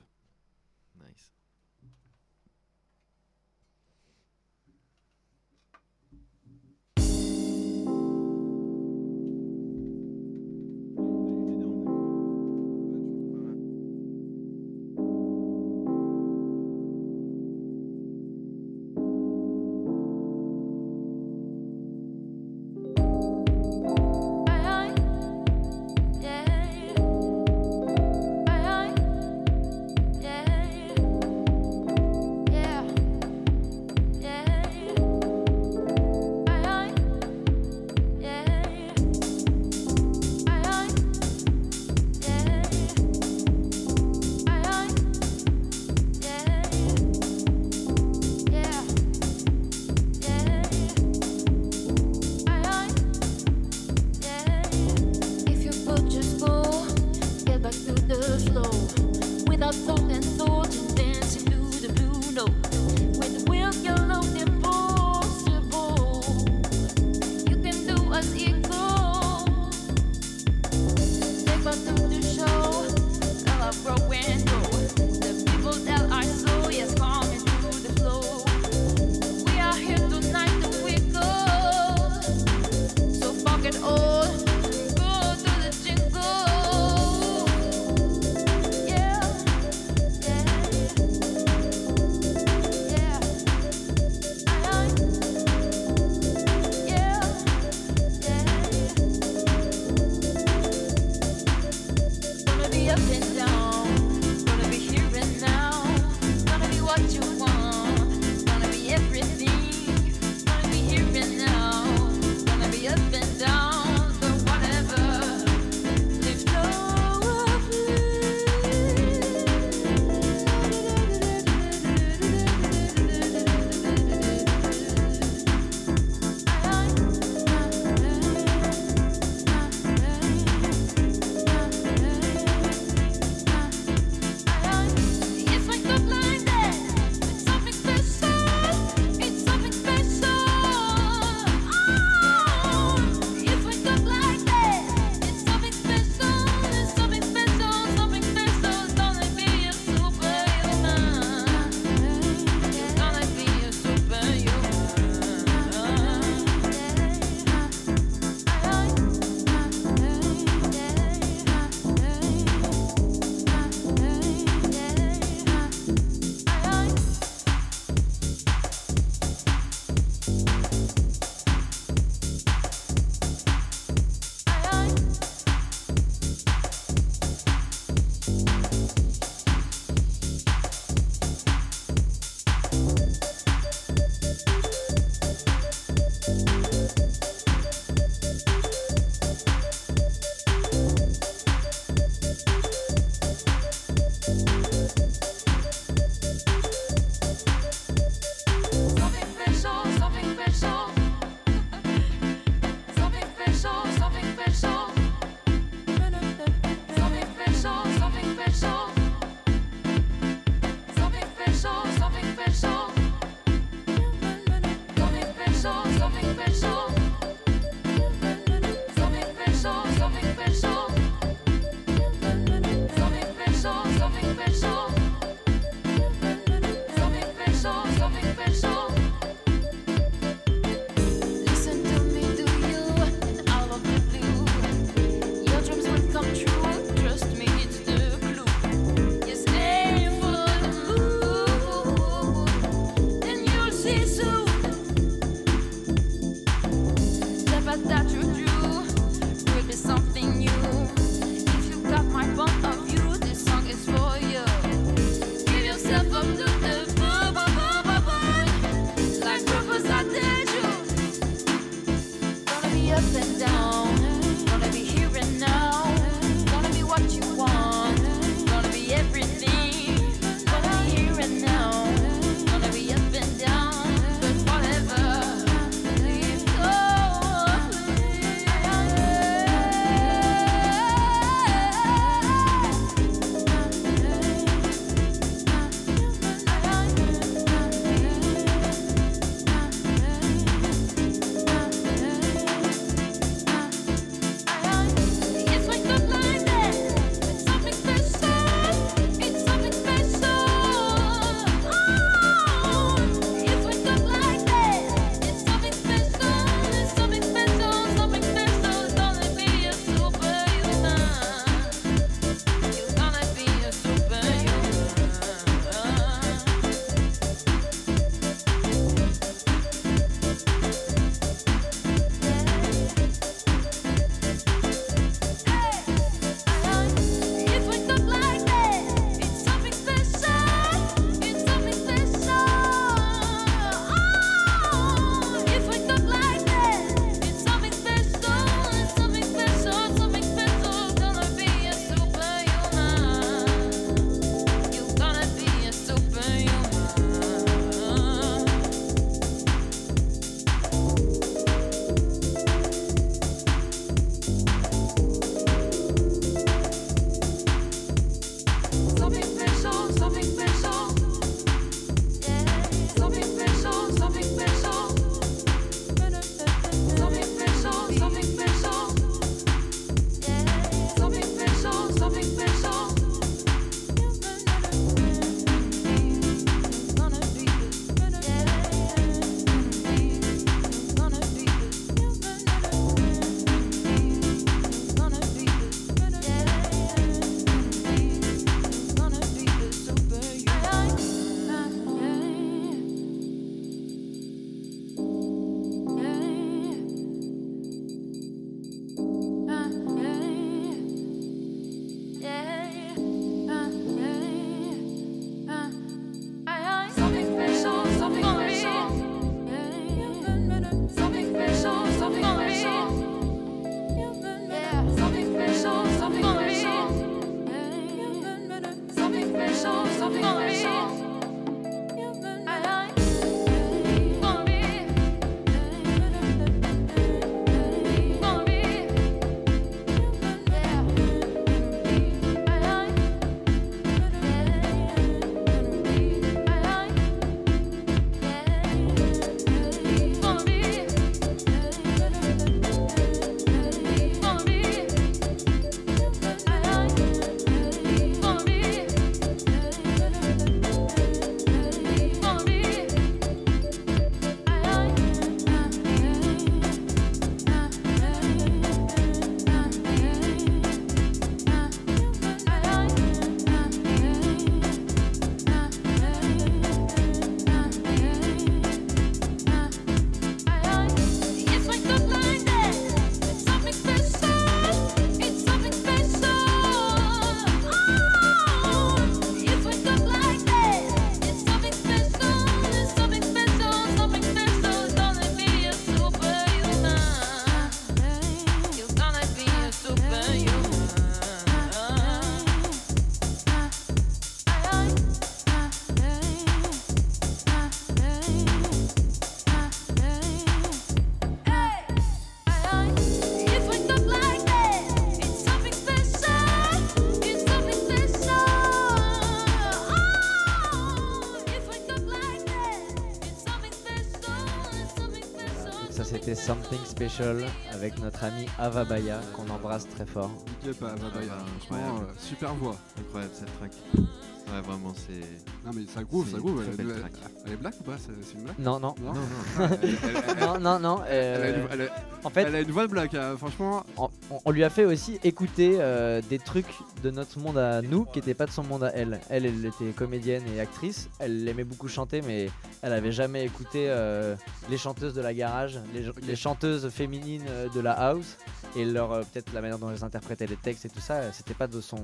Special avec notre ami Ava Baya qu'on embrasse très fort. Ah, Franchement, euh, super voix. Incroyable cette track. Ouais, vraiment, c'est. Non, mais ça groove, ça groove. Elle, elle- track. elle est black ou pas C'est une black Non, non. Non, Non, elle- Non, non, non. elle a une- elle a- en fait, elle a une voix de black, hein, franchement. on, on lui a fait aussi écouter euh, des trucs de notre monde à nous qui n'étaient pas de son monde à elle. Elle, elle était comédienne et actrice. Elle aimait beaucoup chanter, mais elle avait jamais écouté euh, les chanteuses de la garage, les, chanteuses féminines euh, de la house et leur euh, peut-être la manière dont elles interprétaient les textes et tout ça. C'était pas de son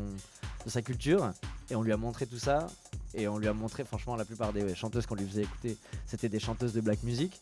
de sa culture. Et on lui a montré tout ça. Et on lui a montré, franchement, la plupart des chanteuses qu'on lui faisait écouter, c'était des chanteuses de black music.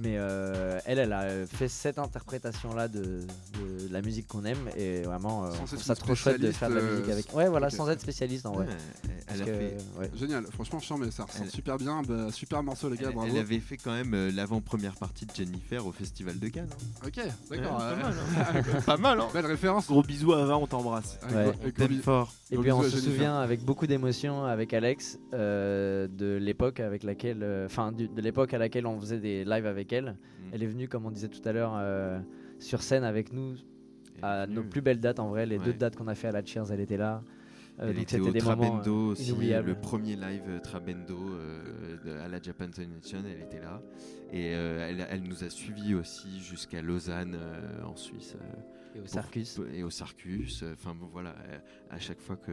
Mais euh, elle, elle a fait cette interprétation-là de, de la musique qu'on aime et vraiment, euh, Sans on être trouve ça trop chouette de faire de la spécialiste, musique euh, avec. Ouais, voilà, sans être spécialiste en vrai. Ouais, elle, Parce a que, fait. ouais. Génial, franchement, chiant, mais ça ressent Elle- super bien. Bah, super morceau, les gars, Elle, bravo. elle avait fait quand même euh, l'avant-première partie de Jennifer au Festival de Cannes. hein. Ok, d'accord. Ouais, euh, pas mal, hein. pas mal, hein. Belle référence. Gros bisous à Ava, on t'embrasse. Ouais. t'aime fort. Et puis on se souvient avec beaucoup d'émotion avec Alex euh, de l'époque avec laquelle, euh, enfin de l'époque à laquelle on faisait des lives avec elle. Mm. Elle est venue, comme on disait tout à l'heure, euh, sur scène avec nous à nos plus belles dates en vrai. Les Ouais. deux dates qu'on a fait à la Cheers, elle était là. Euh, Elle donc était c'était au des Trabendo euh, aussi, inoubliables. le premier live euh, Trabendo euh, de- à la Japan Convention, elle était là. Et euh, elle, elle nous a suivis aussi jusqu'à Lausanne euh, en Suisse. euh, Et au Sarcus. Et au Sarcus. euh, Enfin bon, voilà, euh, à chaque fois que.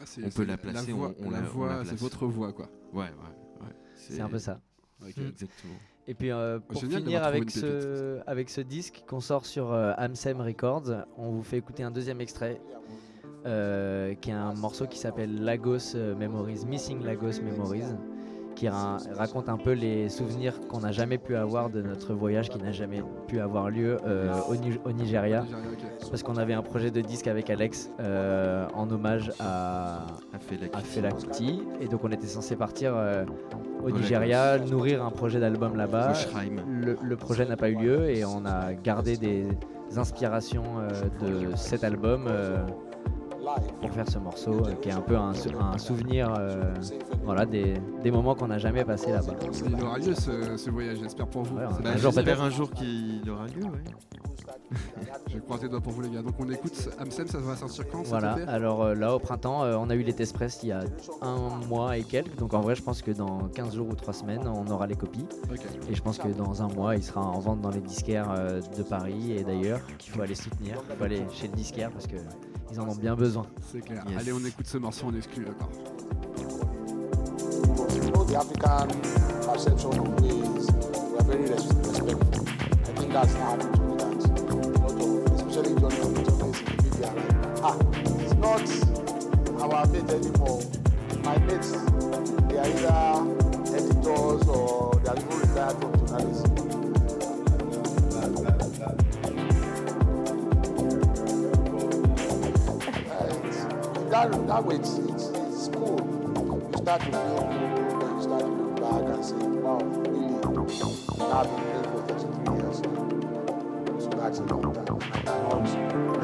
Ah, on peut la placer, voix, on- on la la c'est votre voix, quoi. Ouais, ouais, ouais. C'est un peu ça. Ok. Mm. Exactement. Et puis euh, pour Génial finir avec ce, avec ce disque qu'on sort sur euh, Amsem Records, on vous fait écouter un deuxième extrait euh, qui est un morceau qui s'appelle Lagos Memories, Missing Lagos Memories, qui ra- raconte un peu les souvenirs qu'on n'a jamais pu avoir de notre voyage qui n'a jamais pu avoir lieu euh, au, Ni- au Nigeria. Parce qu'on avait un projet de disque avec Alex euh, en hommage à, à Fela Kuti. Et donc on était censé partir euh, au Nigeria, nourrir un projet d'album là-bas. Le, le projet n'a pas eu lieu et on a gardé des inspirations de cet album pour faire ce morceau euh, qui est un peu un, sou- un souvenir euh, voilà, des, des moments qu'on n'a jamais passés là-bas. Il aura lieu ce, ce voyage, j'espère pour vous. Ouais, C'est un jour un jour qu'il aura lieu, ouais. Je croise les doigts pour vous, les gars. Donc on écoute Amsem, ça va sortir quand Voilà, alors euh, là au printemps, euh, on a eu les test press il y a un mois et quelques, donc en vrai je pense que dans 15 jours ou 3 semaines on aura les copies. Et je pense que dans un mois, il sera en vente dans les disquaires euh, de Paris et d'ailleurs qu'il faut aller soutenir. Il faut aller chez le disquaire parce que ils en ont bien besoin. C'est clair. Yes. Allez, on écoute ce morceau en exclu, d'accord. you know, the African perception of me is we are very res- respectful. I think that's not to lot of, especially on the journalists in the media, like, ah, it's not our mate anymore. My mates, they are either editors or they are even retired from journalism. That that way it's, it's, it's cool. You start to feel cool, then you start to look back and say, wow, really, I've been playing for 33 years. So that's a long time. I cannot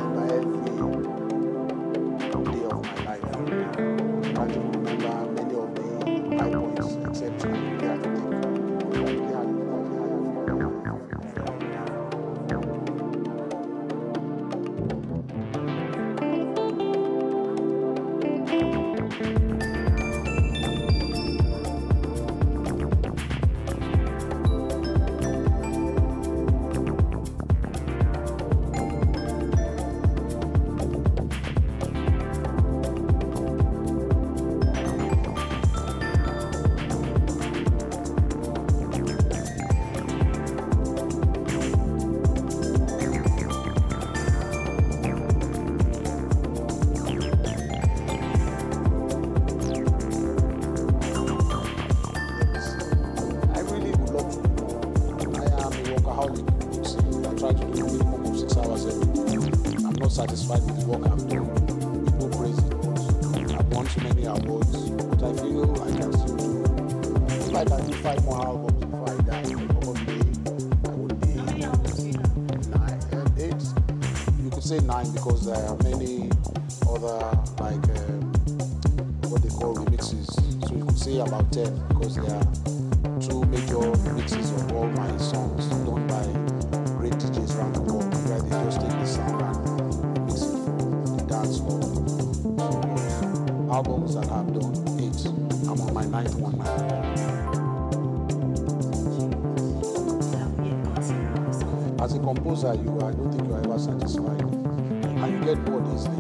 As a composer, you I don't think you're ever satisfied. And you get bored easily.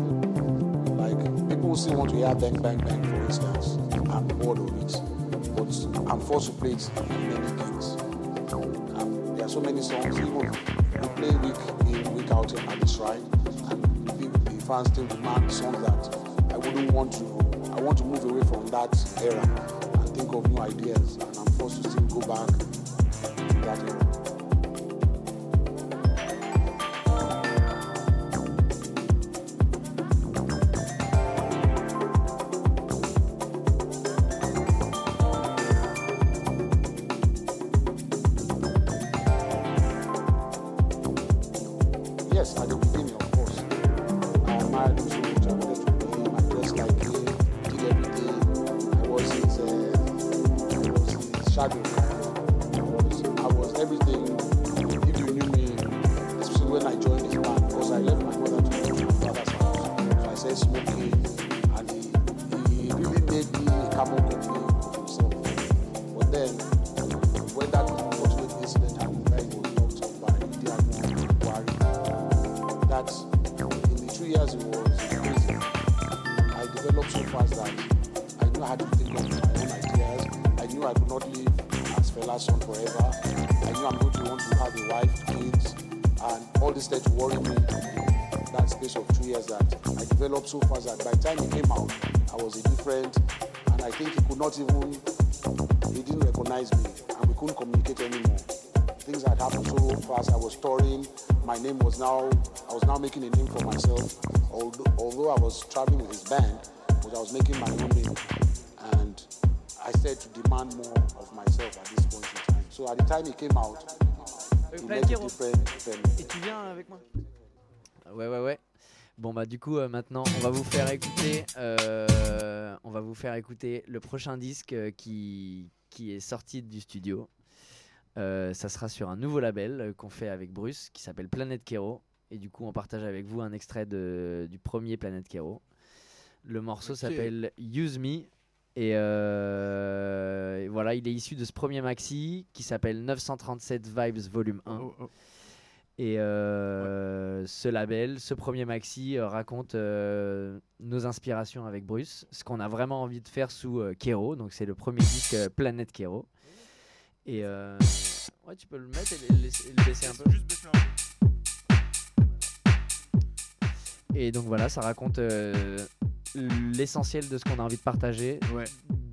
Like people still want to hear bang bang bang for instance. I'm bored of it. But I'm forced to play it in many things. Um, there are so many songs, even we play week in, week out at the shrine, and the, the fans still demand songs that I wouldn't want to I want to move away from that era and think of new ideas and I'm forced to still go back to that era. So fast that by the time he came out, I was a different, and I think he could not even, he didn't recognize me, and we couldn't communicate anymore things had happened so fast. I was touring. My name was now, I was now making a name for myself. Although, although I was traveling with his band, but I was making my own name. And I said to demand more of myself at this point in time. So at the time he came out, he Plein met de a tirs. different family. Et tu viens avec moi Ouais, ouais, ouais. Bon bah du coup euh, maintenant on va vous faire écouter, euh, on va vous faire écouter le prochain disque euh, qui qui est sorti du studio. Ça sera sur un nouveau label qu'on fait avec Bruce qui s'appelle Planète Kero et du coup on partage avec vous un extrait de, du premier Planète Kero. Le morceau s'appelle Use Me et, et voilà il est issu de ce premier maxi qui s'appelle 937 Vibes Volume 1. Oh, oh. Et euh, ce label, ce premier maxi euh, raconte euh, nos inspirations avec Bruce, ce qu'on a vraiment envie de faire sous euh, Kero. Donc c'est le premier disque Planète Kero. Et ouais, tu peux le mettre et le laisser, le baisser un peu. Juste baisser un peu. Et donc voilà, ça raconte l'essentiel de ce qu'on a envie de partager, Ouais.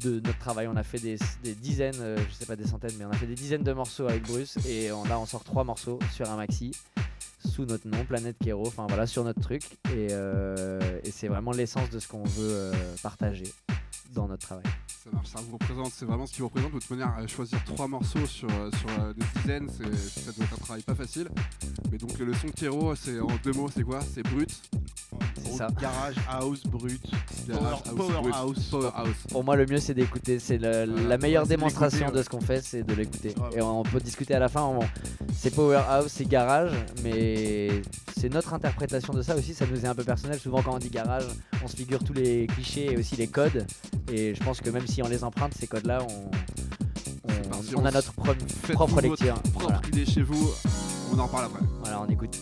de notre travail. On a fait des, des dizaines, euh, je sais pas des centaines, mais on a fait des dizaines de morceaux avec Bruce et on, là on sort trois morceaux sur un maxi. sous notre nom, Planète Kero, enfin voilà, sur notre truc. Et, euh, et c'est vraiment l'essence de ce qu'on veut euh, partager dans notre travail. Ça marche, ça vous représente, c'est vraiment ce qui vous représente. De toute manière, choisir trois morceaux sur, euh, sur euh, des dizaines, c'est, ça doit être un travail pas facile. Mais donc le son Kero, c'est en deux mots, c'est quoi? C'est brut, C'est ça. Garage house brut. garage, Power- power brut, house. powerhouse. Pour moi, le mieux, c'est d'écouter. C'est le- Voilà. la meilleure c'est démonstration d'écouter, de ce qu'on fait, c'est de l'écouter. Ouais. Et on peut discuter à la fin. on- C'est powerhouse, c'est garage, mais c'est notre interprétation de ça aussi. Ça nous est un peu personnel. Souvent, quand on dit garage, on se figure tous les clichés et aussi les codes. Et je pense que même si on les emprunte, ces codes-là, on, on- parti, on on a notre pro- propre votre lecture. propre Voilà. idée chez vous, on en reparle après. voilà, on écoute.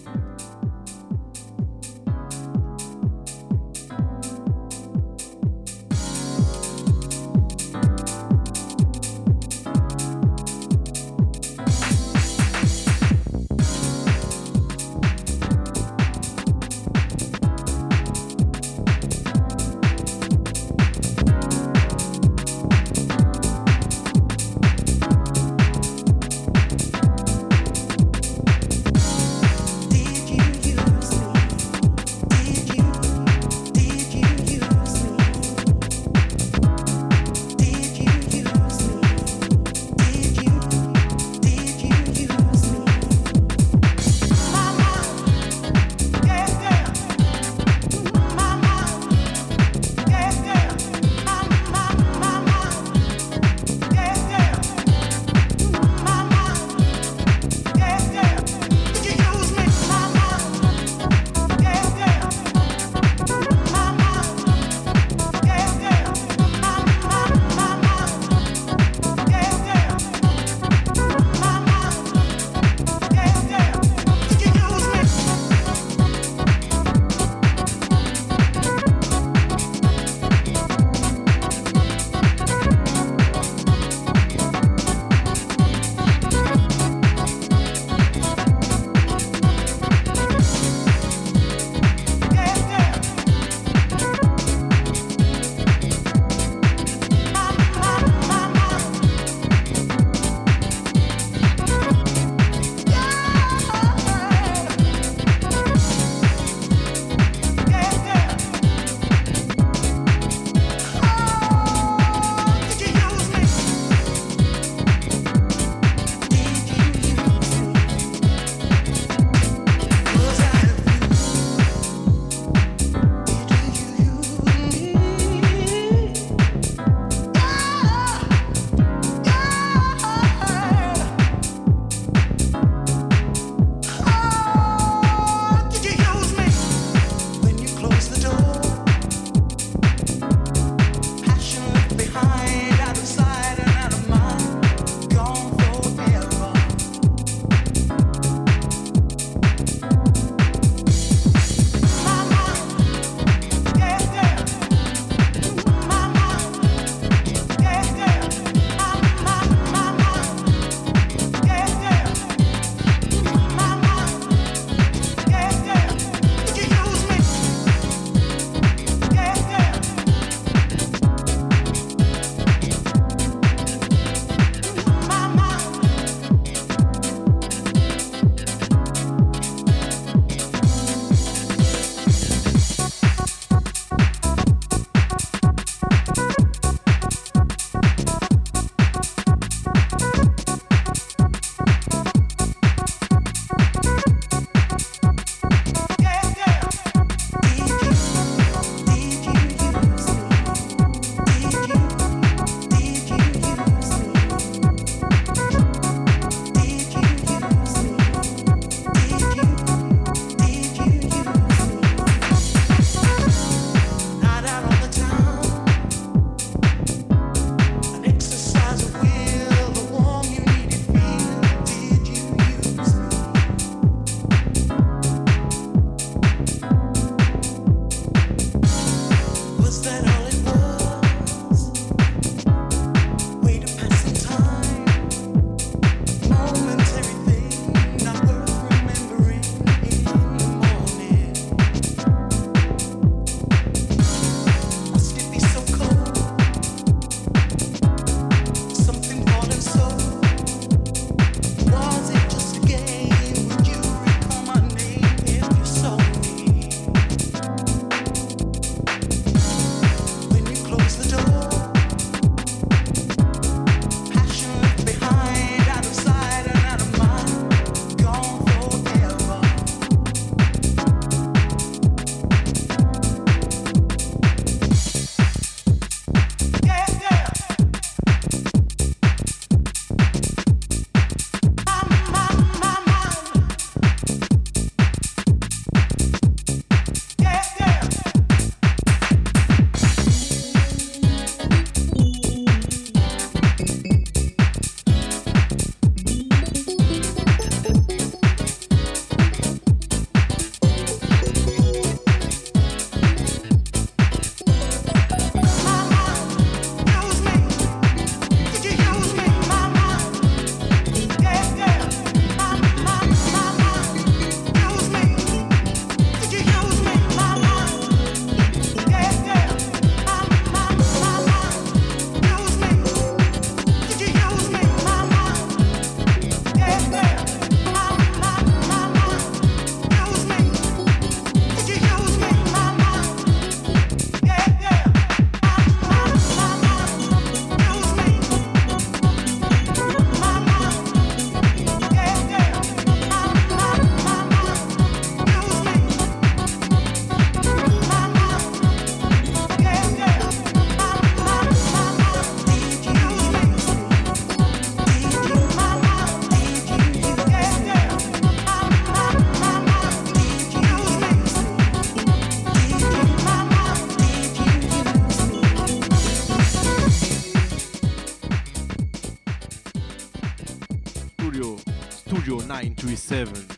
927.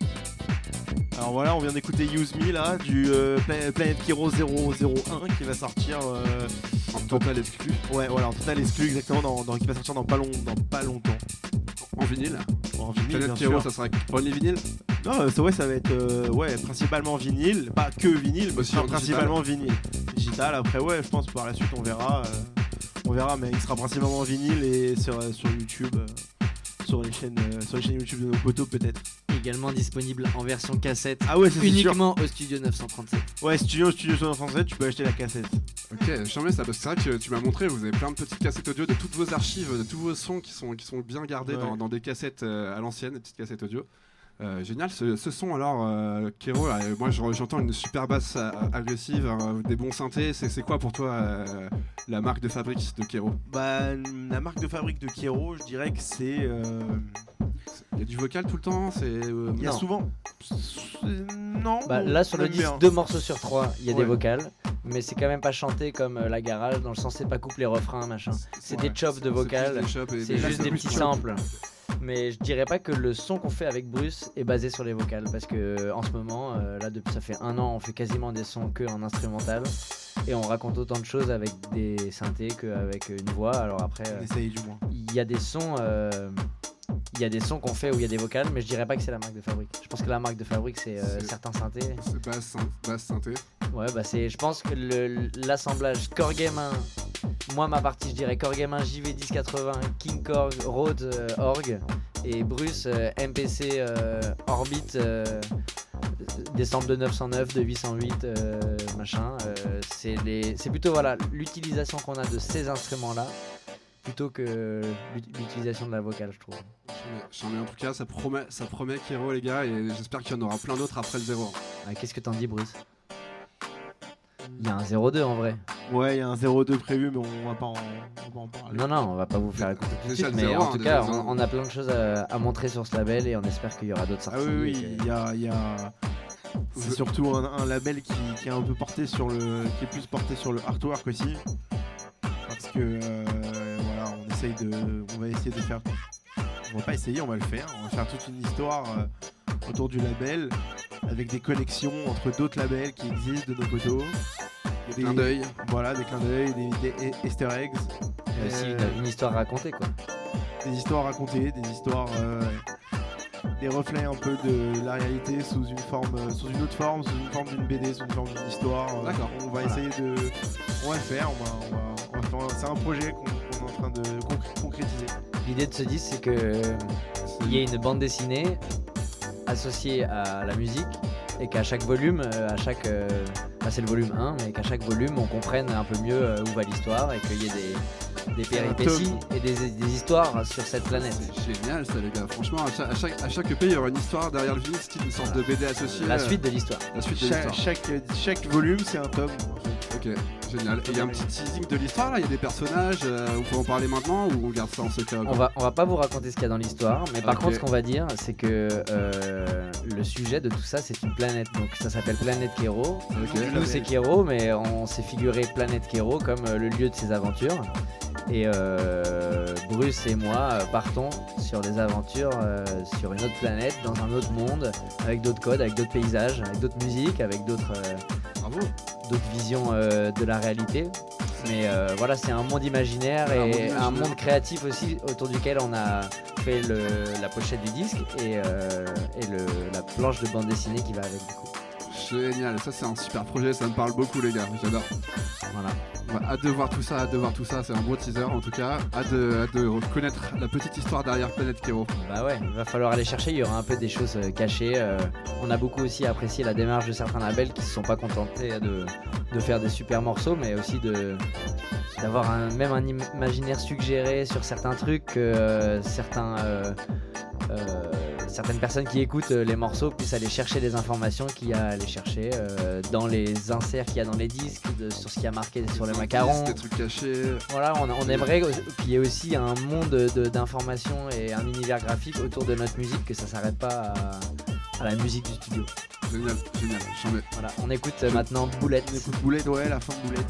Alors voilà, on vient d'écouter Use Me là, du euh, Pla- Planet Hero 001 qui va sortir. euh, En total exclu. ouais, voilà, en total exclu exactement, dans, dans- qui va sortir dans pas, long, dans pas longtemps. En vinyle. En vinyle, bien sûr. ça sera only vinyle Non, euh, ça, ouais, ça va être euh, ouais, principalement vinyle, pas que vinyle, mais Aussi en principalement vinyle. Digital, après, ouais, je pense par la suite on verra. on verra, mais il sera principalement vinyle et sur, sur YouTube, sur, les chaînes, sur les chaînes YouTube de nos potos peut-être. Également disponible en version cassette. Ah ouais, c'est sûr. Uniquement au studio 937. Ouais, studio, studio sur français, tu peux acheter la cassette. Ok, jamais ça, parce que c'est vrai que tu m'as montré, vous avez plein de petites cassettes audio de toutes vos archives, de tous vos sons qui sont, qui sont bien gardés Ouais. dans, dans des cassettes euh, à l'ancienne, des petites cassettes audio. Euh, génial, ce, ce son alors, euh, Kero, là, euh, moi je- j'entends une super basse euh, agressive, euh, des bons synthés, c'est c'est quoi pour toi euh, la marque de fabrique de Kero? Bah, la marque de fabrique de Kero, je dirais que c'est. Euh, Il y a du vocal tout le temps, c'est... euh, Il y a Non. souvent. Non. Bah, là sur le disque, bien. deux morceaux sur trois, il y a des vocales, mais c'est quand même pas chanté comme euh, la garage, dans le sens c'est pas couplé refrain machin. C'est des chops de et c'est juste des petits samples. Mais je dirais pas que le son qu'on fait avec Bruce est basé sur les vocales parce que en ce moment, euh, là depuis ça fait un an, on fait quasiment des sons que en instrumental et on raconte autant de choses avec des synthés qu'avec une voix. Alors après, euh, du moins. il y a des sons, euh, il y a des sons qu'on fait où il y a des vocales, mais je dirais pas que c'est la marque de fabrique. Je pense que la marque de fabrique c'est euh, certains synthés. C'est basse, basse synthé. Ouais, bah c'est, je pense que l'assemblage Core Game 1, moi ma partie je dirais Core Game 1, JV1080, King Korg, Rhodes, euh, Org, et Bruce, euh, MPC, euh, Orbit, des samples de 909, de 808, euh, machin. c'est, les, c'est plutôt voilà, l'utilisation qu'on a de ces instruments-là, plutôt que l'ut- l'utilisation de la vocale, je trouve. J'en ai en tout cas, ça promet, ça promet Kero les gars, et j'espère qu'il y en aura plein d'autres après le zéro. Ah, qu'est-ce que t'en dis, Bruce? Il y a un 02 en vrai. Ouais, il y a un 02 prévu, mais on va pas en, on va pas en parler. Non, non, on va pas vous faire écouter tout de suite, le mais zéro, en hein, tout cas, on, on a plein de choses à, à montrer sur ce label et on espère qu'il y aura d'autres Ah sorties. oui, oui, et que- il y a. il y a- C'est surtout un, un label qui, qui est un peu porté sur le. qui est plus porté sur le artwork aussi. Parce que euh, essaye de. On va essayer de faire. On va pas essayer, on va le faire. On va faire toute une histoire euh, autour du label avec des connexions entre d'autres labels qui existent de nos potos. Des- Clin d'œil. Voilà, des clins d'œil, des, des easter eggs. et aussi Euh, une, une histoire racontée, quoi. des histoires racontées, des histoires, euh, des reflets un peu de la réalité sous une forme, sous une autre forme, sous une forme d'une BD, sous une forme d'une histoire. D'accord. On va Voilà. essayer de, on va le faire. On va, on va- on va faire- c'est un projet qu'on de concr- concrétiser. L'idée de ce disque, c'est que euh, il y ait une bande dessinée associée à la musique et qu'à chaque volume, euh, à chaque, euh, là, c'est le volume 1, mais qu'à chaque volume, on comprenne un peu mieux euh, où va l'histoire et qu'il y ait des, des C'est péripéties et des, des histoires sur cette planète. C'est génial ça les gars, franchement à chaque, à chaque, à chaque EP il y aura une histoire derrière le vinyle, style une sorte de BD associée. La euh, suite de l'histoire. la suite de Chaque, l'histoire. chaque, chaque volume, c'est un tome. Ok, génial. Et il y a un petit teasing de l'histoire là, il y a des personnages, euh, on peut en parler maintenant ou on garde ça en secret On va, on va pas vous raconter ce qu'il y a dans l'histoire, mais par contre, ce qu'on va dire, c'est que euh, le sujet de tout ça, c'est une planète. Donc ça s'appelle Planète Kero. Nous, c'est Kero, mais on s'est figuré Planète Kero comme euh, le lieu de ses aventures. Et euh, Bruce et moi euh, partons sur des aventures euh, sur une autre planète, dans un autre monde, avec d'autres codes, avec d'autres paysages, avec d'autres musiques, avec d'autres euh, visions de la réalité. Mais voilà, c'est un monde imaginaire et monde un monde créatif aussi autour duquel on a fait le- la pochette du disque et, et le- la planche de bande dessinée qui va avec du coup. Génial, ça c'est un super projet, ça me parle beaucoup les gars, j'adore. Voilà. Ouais, hâte de voir tout ça, hâte de voir tout ça, c'est un beau teaser en tout cas. Hâte de, hâte de connaître la petite histoire derrière Planète Kero. Bah ouais, il va falloir aller chercher, il y aura un peu des choses euh, cachées. euh, on a beaucoup aussi apprécié la démarche de certains labels qui se sont pas contentés de, faire des super morceaux, mais aussi de d'avoir même un im- imaginaire suggéré sur certains trucs euh, certains, certaines personnes qui écoutent euh, les morceaux puissent aller chercher des informations qu'il y a à aller chercher euh, dans les inserts qu'il y a dans les disques, de- sur ce qui a marqué sur les macarons. indices, Des trucs cachés. Voilà, on, on aimerait qu'il y ait aussi un monde de- d'informations et un univers graphique autour de notre musique, que ça s'arrête pas à, à la musique du studio. Génial, génial, j'en ai. Voilà, on écoute euh, maintenant Boulette. On écoute Boulette, ouais, la fin de Boulette.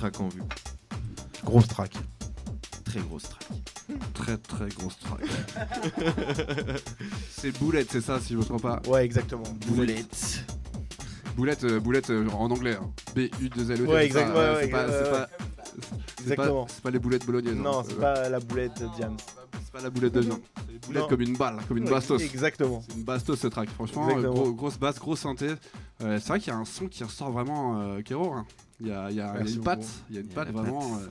Track en vue. Grosse track. Très grosse track. Très très grosse track. c'est Boulette, c'est ça, si je me trompe pas. Ouais, exactement. Boulette. Boulette, euh, boulette euh, en anglais. hein. B-U-2-L-E. Ouais, c'est exact- ça, ouais, euh, ouais, c'est pas, ouais, c'est ouais. pas- c'est pas- Exactement. C'est pas les boulettes bolognaises. hein. Non, c'est Euh, pas la boulette de Diams. c'est pas la boulette de viande. C'est les boulettes Non. comme une balle, comme une Ouais, bastos. Exactement. C'est une bastos ce track, franchement, euh, Exactement. gros- grosse basse, grosse synthé. Euh, c'est vrai qu'il y a un son qui ressort vraiment euh, Kero. hein. Il y a, il y a- il y a Merci une patte, il y a une patte vraiment. euh,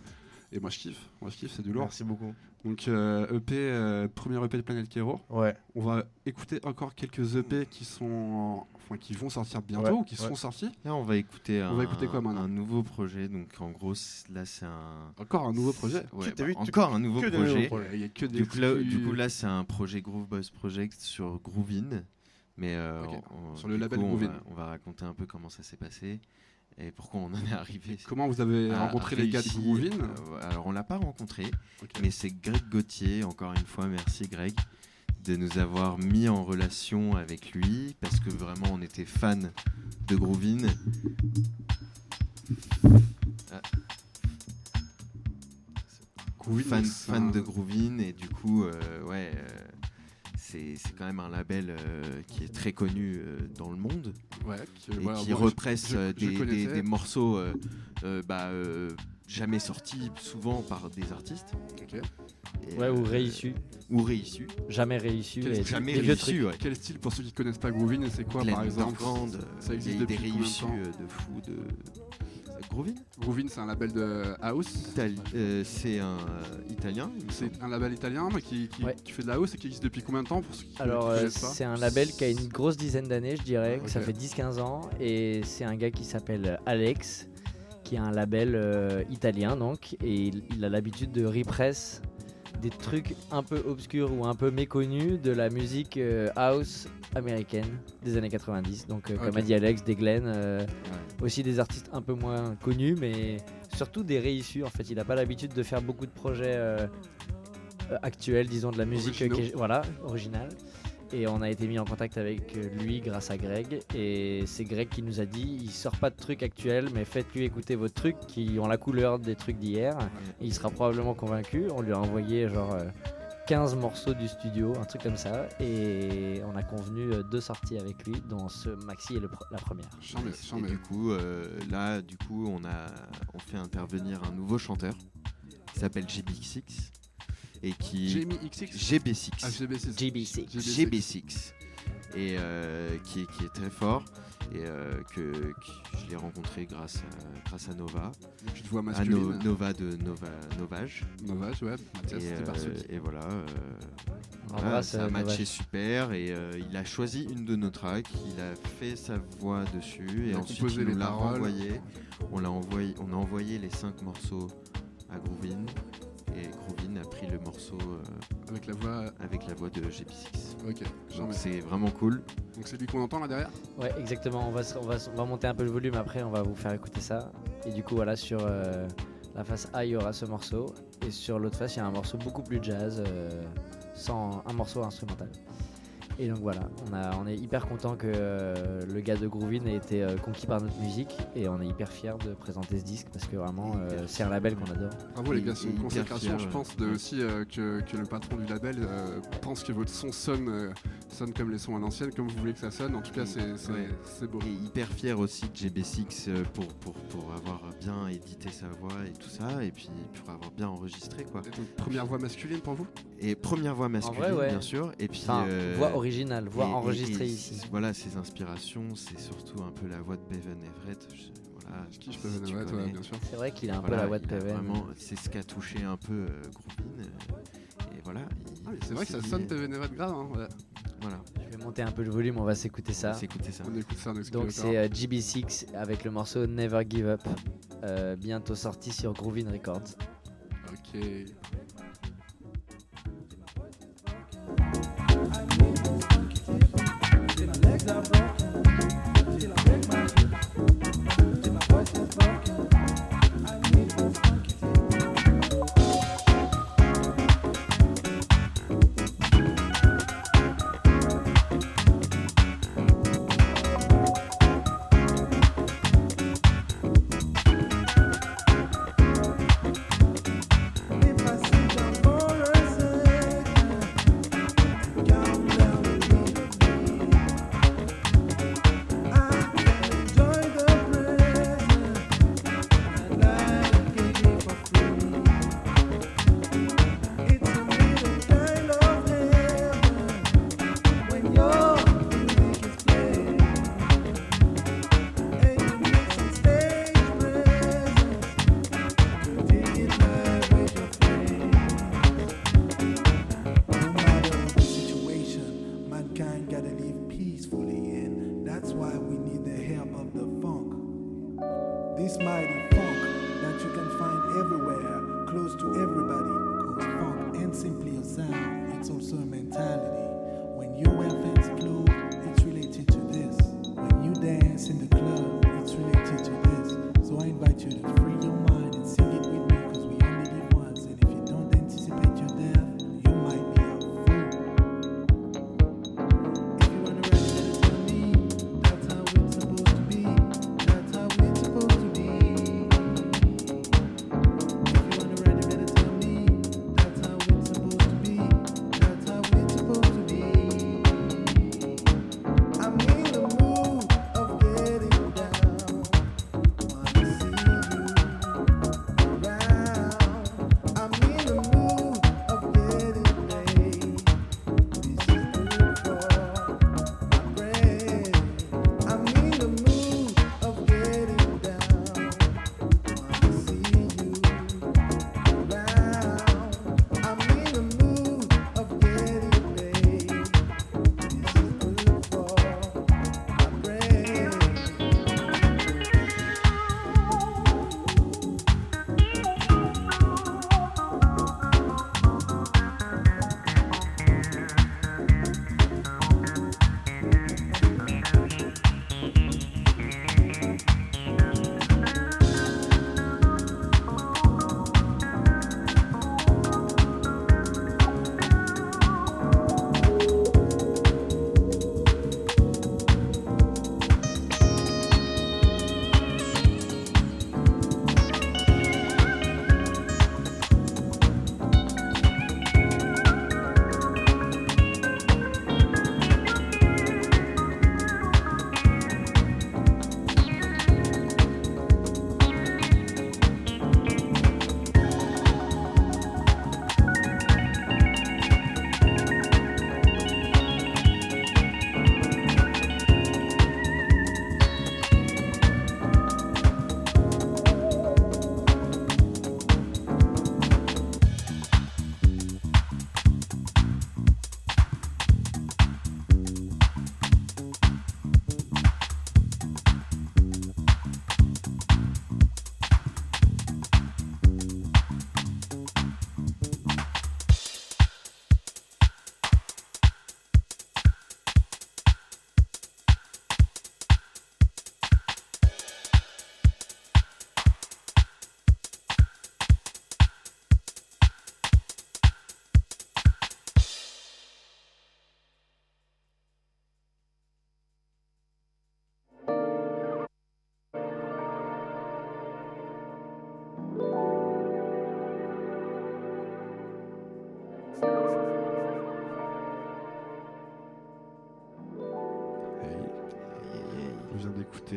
et moi je kiffe, moi je kiffe, c'est du lourd. Merci beaucoup. Donc euh, EP, euh, premier EP de Planète Kero. Ouais. On va écouter encore quelques EP qui sont, enfin qui vont sortir bientôt Ouais, ou qui ouais. sont sortis. Là, on va écouter un, On va écouter quoi, maintenant un nouveau projet. Donc, en gros, là, c'est un. Encore un nouveau projet. Ouais, bah, vu, encore un nouveau projet. projets. Il y a que des Du coup, là, petits- du coup, là, c'est un projet Groove Boss Project sur Groovin. Mais euh, on- Sur le label coup, on Groovin. va- On va raconter un peu comment ça s'est passé et pourquoi on en est arrivé. Comment vous avez rencontré les gars de. Groovin? Euh, Alors, on l'a pas rencontré, mais c'est Greg Gauthier, encore une fois, merci Greg, de nous avoir mis en relation avec lui parce que vraiment on était fan de Groovin. Ah. Groovin, fan, c'est fan un- de Groovin et du coup, euh, ouais, euh, c'est c'est quand même un label euh, qui est très connu euh, dans le monde Ouais, qui, et voilà, qui moi, je- represse je- je des, des- des morceaux euh, euh, bah, euh, jamais sortis souvent par des artistes. Ok. Et, Ouais, ou euh, réissus. Ou réissus. Jamais réissus. Quel- et Jamais des vieux réussis, trucs. ouais. Quel style pour ceux qui connaissent pas Groovin C'est quoi Glenn par exemple? Ça existe des depuis combien de réussus temps? euh, de fou de. Groovin Groovin, c'est un label de house. Itali- euh, C'est un euh, italien. C'est un label italien mais qui, qui, Ouais. qui fait de la house et qui existe depuis combien de temps pour ceux qui Alors, euh, c'est un label qui a une grosse dizaine d'années, je dirais. Ok. Ça fait 10-15 ans. Et c'est un gars qui s'appelle Alex, qui a un label euh, italien, donc. Et il, il a l'habitude de repress des trucs un peu obscurs ou un peu méconnus de la musique euh, house américaine des années 90. Donc, euh, comme a dit Alex, des Glenn, euh, aussi des artistes un peu moins connus, mais surtout des réissus. En fait, il n'a pas l'habitude de faire beaucoup de projets actuels, disons, de la musique Originaux. qui est- voilà, originale. Et on a été mis en contact avec euh, lui grâce à Greg. Et c'est Greg qui nous a dit il sort pas de trucs actuels, mais faites-lui écouter vos trucs qui ont la couleur des trucs d'hier. Et il sera probablement convaincu. On lui a envoyé genre euh, 15 morceaux du studio, un truc comme ça. Et on a convenu euh, deux sorties avec lui, dont ce maxi est le pr- la première. Et du coup, euh, là, du coup, on a, on fait intervenir un nouveau chanteur qui s'appelle GB6 et qui Jamie XX GB6 Ah, GB6. GB6. GB6 et euh, qui, est, qui est très fort et euh, que, que je l'ai rencontré grâce à, grâce à Nova, Petite voix à No- masculine. Nova de Nova, Novage. Novage, ouais. Mathias, Et, euh, et voilà, euh, voilà, ça a matché Novage. super et euh, il a choisi une de nos tracks, il a fait sa voix dessus et ensuite il nous l'a renvoyé. On l'a envoyé, on a envoyé les cinq morceaux à Groovin et Groovin a pris le morceau euh, Avec la voix. avec la voix de GB6. Ok. Donc c'est vraiment cool. Donc c'est lui qu'on entend là derrière? Ouais, exactement. On va, se- on, va, on va monter un peu le volume après, on va vous faire écouter ça. Et du coup, voilà, sur euh, la face A, il y aura ce morceau. Et sur l'autre face, il y a un morceau beaucoup plus jazz, euh, sans un morceau instrumental. Et donc voilà, on, a, on est hyper content que euh, le gars de Groovin ait été euh, conquis par notre musique. Et on est hyper fiers de présenter ce disque parce que vraiment, euh, c'est un label qu'on adore. Bravo les Et- gars, c'est une consécration, je pense, de aussi euh, que, que le patron du label euh, pense que votre son sonne, euh, sonne comme les sons à l'ancienne, comme vous voulez que ça sonne. En tout cas, c'est Ouais. beau. Et hyper fier aussi de GB6 euh, pour, pour, pour avoir bien édité sa voix et tout ça, et puis pour avoir bien enregistré quoi. Et donc, première voix masculine pour vous? Et première voix masculine vrai, ouais. bien sûr, et puis Enfin, euh, voix originale, voix et- et- enregistrée et ici. Voilà, ses inspirations, c'est surtout un peu la voix de Bevan Everett. Je, voilà, Je kiffe si Bevan tu Everett, ouais, connais. bien sûr. C'est vrai qu'il a un peu la voix de. Vraiment, c'est ce qui a touché un peu euh, Groovin, euh, et voilà. il- Ah, c'est vrai que ça sonne PV Nevat grave. Hein, ouais. Voilà, Je vais monter un peu le volume, on va s'écouter ça. c'est écouter ça. On écoute ça Donc c'est euh, GB6 avec le morceau Never Give Up, euh, bientôt sorti sur Groovin Records. Ok.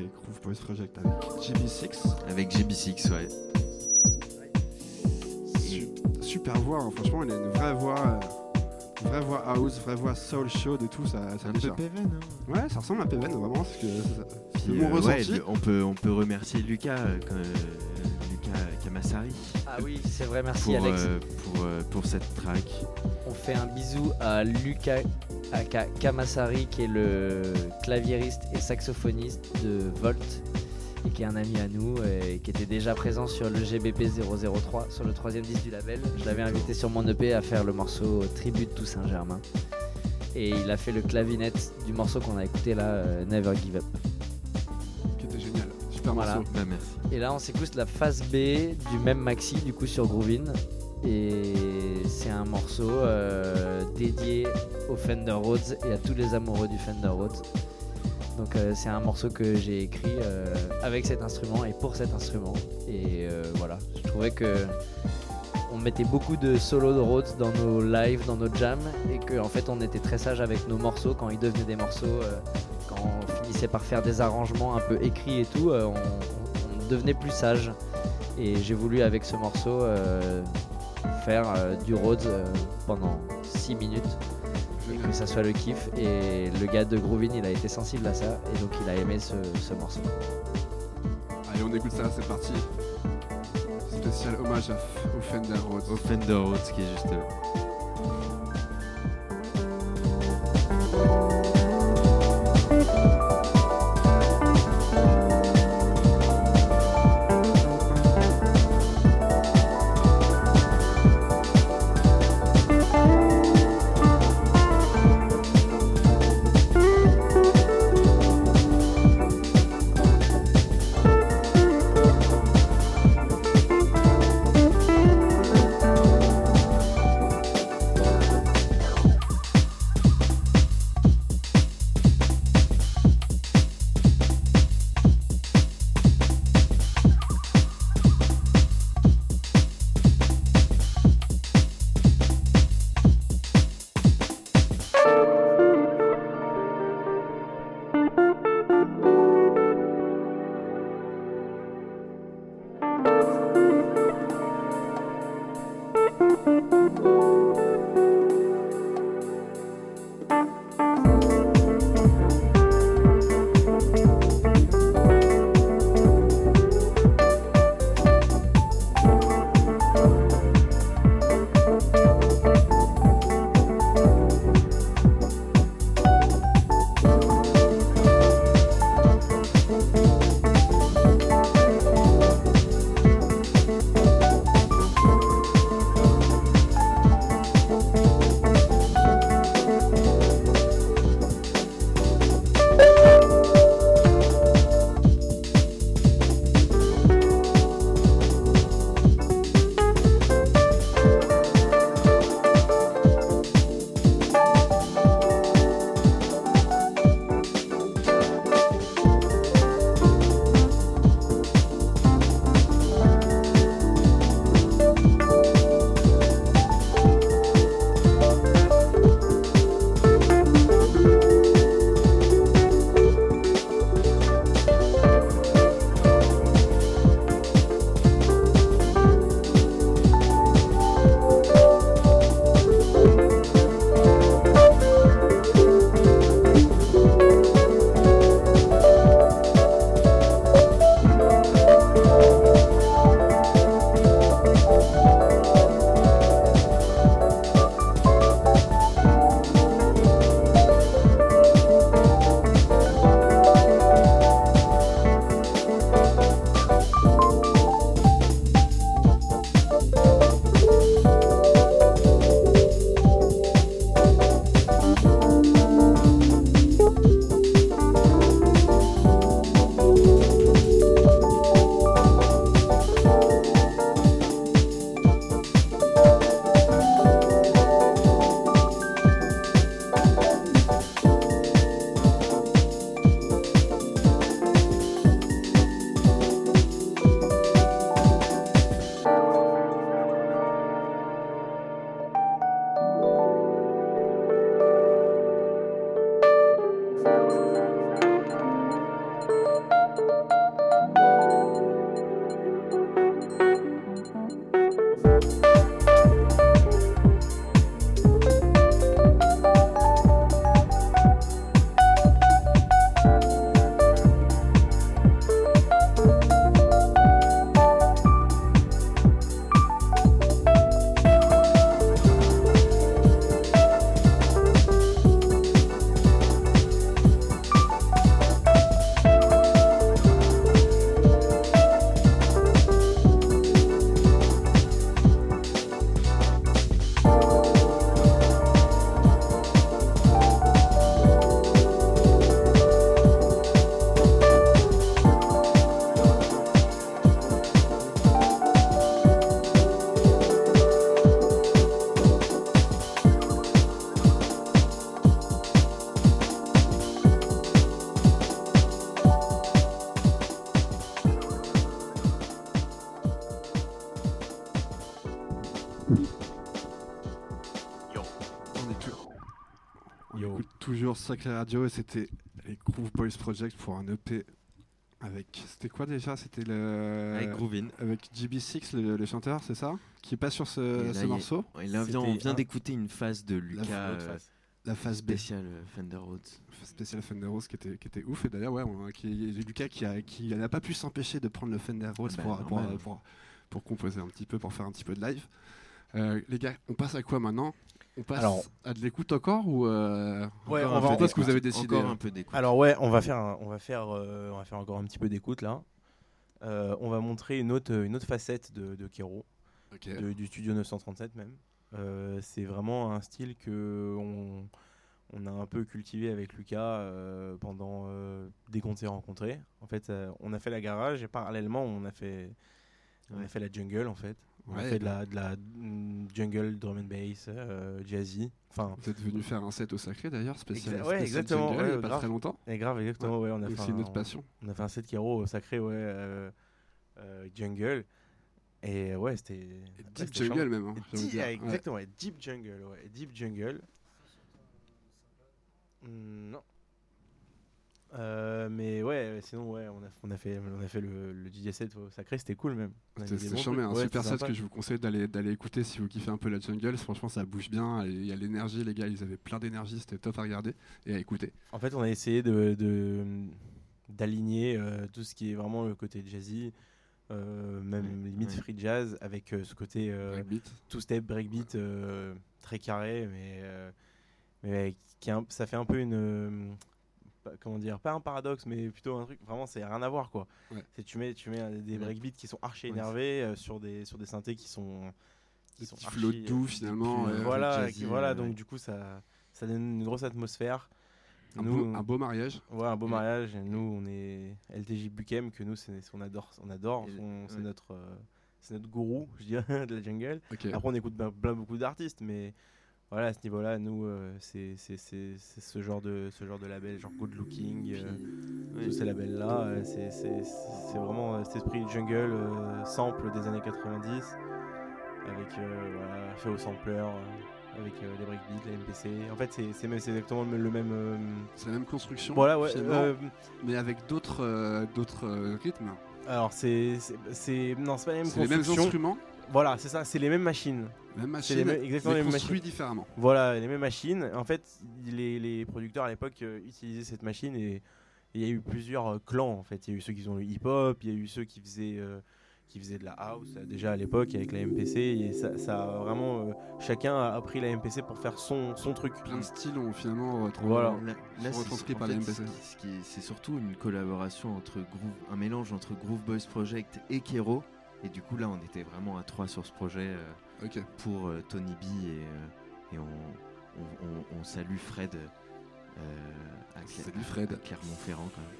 Groove Boys Project avec GB6. Avec GB6, ouais. Su- super voix, hein. franchement, il a une vraie voix, euh, vraie voix house, vraie voix soul chaude et tout, ça, ça Un peu. Péven, hein. Ouais, ça ressemble à Peven, vraiment, parce que ça- c'est Puis, mon euh, ouais, ressenti. le- on, peut, on peut remercier Lucas, euh, quand- euh, Lucas Kamassari Ah oui, c'est vrai, merci pour, Alex. euh, pour, euh, pour cette track. On fait un bisou à Lucas aka Kamasari qui est le claviériste et saxophoniste de Volt et qui est un ami à nous et qui était déjà présent sur le GBP 003 sur le troisième disque du label. Je l'avais invité sur mon EP à faire le morceau Tribute to Saint-Germain et il a fait le clavinette du morceau qu'on a écouté là, euh, Never Give Up. Qui était génial, super Voilà. morceau. Bah, merci. Et là, on s'écoute la phase B du même maxi, du coup sur Groovin. Et c'est un morceau euh, dédié au Fender Rhodes et à tous les amoureux du Fender Rhodes. Donc euh, c'est un morceau que j'ai écrit euh, avec cet instrument et pour cet instrument. Et voilà, je trouvais que on mettait beaucoup de solos de Rhodes dans nos lives, dans nos jams, et qu'en en fait on était très sage avec nos morceaux quand ils devenaient des morceaux, quand on finissait par faire des arrangements un peu écrits et tout, on, devenait plus sage. Et j'ai voulu avec ce morceau faire euh, du Rhodes euh, pendant 6 minutes et que ça soit le kiff. Et le gars de Groovin il a été sensible à ça et donc il a aimé ce, ce morceau. Allez, on écoute ça, c'est parti. Spécial hommage à au Fender Rhodes. Au Fender Rhodes qui est juste là. Sacré Radio et c'était les Groove Boys Project pour un EP avec. C'était quoi déjà? C'était le. Avec Groovin. Avec GB6, le, le chanteur, c'est ça? Qui est pas sur Et ce, là, ce y a- morceau? Et là, vient- on vient d'écouter une phase de Lucas euh. La phase B. spéciale euh, Fender Rhodes. spécial Fender Rose qui était, qui était ouf et d'ailleurs ouais on- qui, Lucas qui a- qui n'a pas pu s'empêcher de prendre le Fender Rose Ah bah, pour, pour- pour composer un petit peu pour faire un petit peu de live Euh, les gars on passe à quoi maintenant? On passe Alors- à de l'écoute encore ou euh, Ouais, Encore on un va- peu Dites-moi ce que vous avez décidé, Encore un peu d'écoute. Alors ouais, on va faire, un- on va faire, euh, on va faire encore un petit peu d'écoute là. Euh, on va montrer une autre, une autre facette de, de Kero, de- du studio 937 même. Euh, c'est vraiment un style que on, on a un peu cultivé avec Lucas euh, pendant euh, dès qu'on s'est rencontrés. En fait, euh, on a fait la garage et parallèlement on a fait, on a fait la jungle en fait. On a Ouais, fait de la, de la mm, jungle drum and bass, euh, jazzy. Enfin, vous êtes venu faire un set au sacré d'ailleurs spécial, Exa- ouais, spécial exactement, jungle, ouais, il y a pas grave. très longtemps et grave, exactement. Ouais, on a fait un- autre passion On a fait un set Kero sacré, ouais, euh, euh, jungle. Et ouais, c'était. Deep jungle même hein, deep-. Exactement, deep jungle, ouais, deep jungle. Hmm, non. Euh, mais ouais, sinon ouais, on a, on a fait, on a fait le, le DJ set sacré, c'était cool même. Bons charmé, un Ouais, super c'était set que je vous conseille d'aller écouter si vous kiffez un peu la jungle. Franchement, ça bouge bien. Il y a l'énergie, les gars, ils avaient plein d'énergie. C'était top à regarder et à écouter. En fait, on a essayé de d'aligner euh, tout ce qui est vraiment le côté jazzy, euh, même Ouais, limite ouais. free jazz, avec ce côté Breakbeat. two step breakbeat très carré, mais, mais qui ça fait un peu une comment dire, pas un paradoxe, mais plutôt un truc. Vraiment, c'est rien à voir quoi. Ouais. C'est tu mets tu mets euh, des breakbeats qui sont archi énervés euh, sur des sur des synthés qui sont qui sont archi- flots doux finalement. plus, euh, voilà, jazzy, qui- voilà. euh, Donc du coup, ça ça donne une grosse atmosphère. un, Nous, beau, un beau mariage. Ouais, un beau mariage. Nous, on est LTJ Bukem, que nous, c'est on adore, on adore. C'est ouais. notre, euh, c'est notre gourou, je dirais, de la jungle. Après, on écoute plein beaucoup d'artistes, mais voilà, à ce niveau-là, nous, euh, c'est ce genre de ce genre de label, genre Good Looking, euh, tous ces labels-là, euh, c'est vraiment cet esprit jungle, sample des années 90, avec voilà, fait au sampler. avec les breakbeats, les MPC. En fait, c'est exactement le même. C'est la même construction. voilà, ouais. mais avec d'autres d'autres rythmes. Alors c'est non c'est pas la même C'est les mêmes construction. instruments, Voilà c'est ça c'est les mêmes machines. même machine, les mêmes- exactement les mêmes construits machines. différemment. Voilà les mêmes machines. En fait les, les producteurs à l'époque euh, utilisaient cette machine et il y a eu plusieurs euh, clans en fait. Il y a eu ceux qui ont le hip hop, il y a eu ceux qui faisaient euh, qui faisaient de la house déjà à l'époque avec la MPC et ça, ça a vraiment euh, chacun a appris la MPC pour faire son son truc. Plein de styles ont finalement. Voilà. Là, en par ce MPC. C'est surtout une collaboration entre Groove, un mélange entre Groove Boys Project et Kero. Et du coup, là, on était vraiment à trois sur ce projet euh, pour euh, Tony B et, euh, et on, on- on- on salue Fred euh, à, Cla- Salut Fred. à Clermont-Ferrand quand même.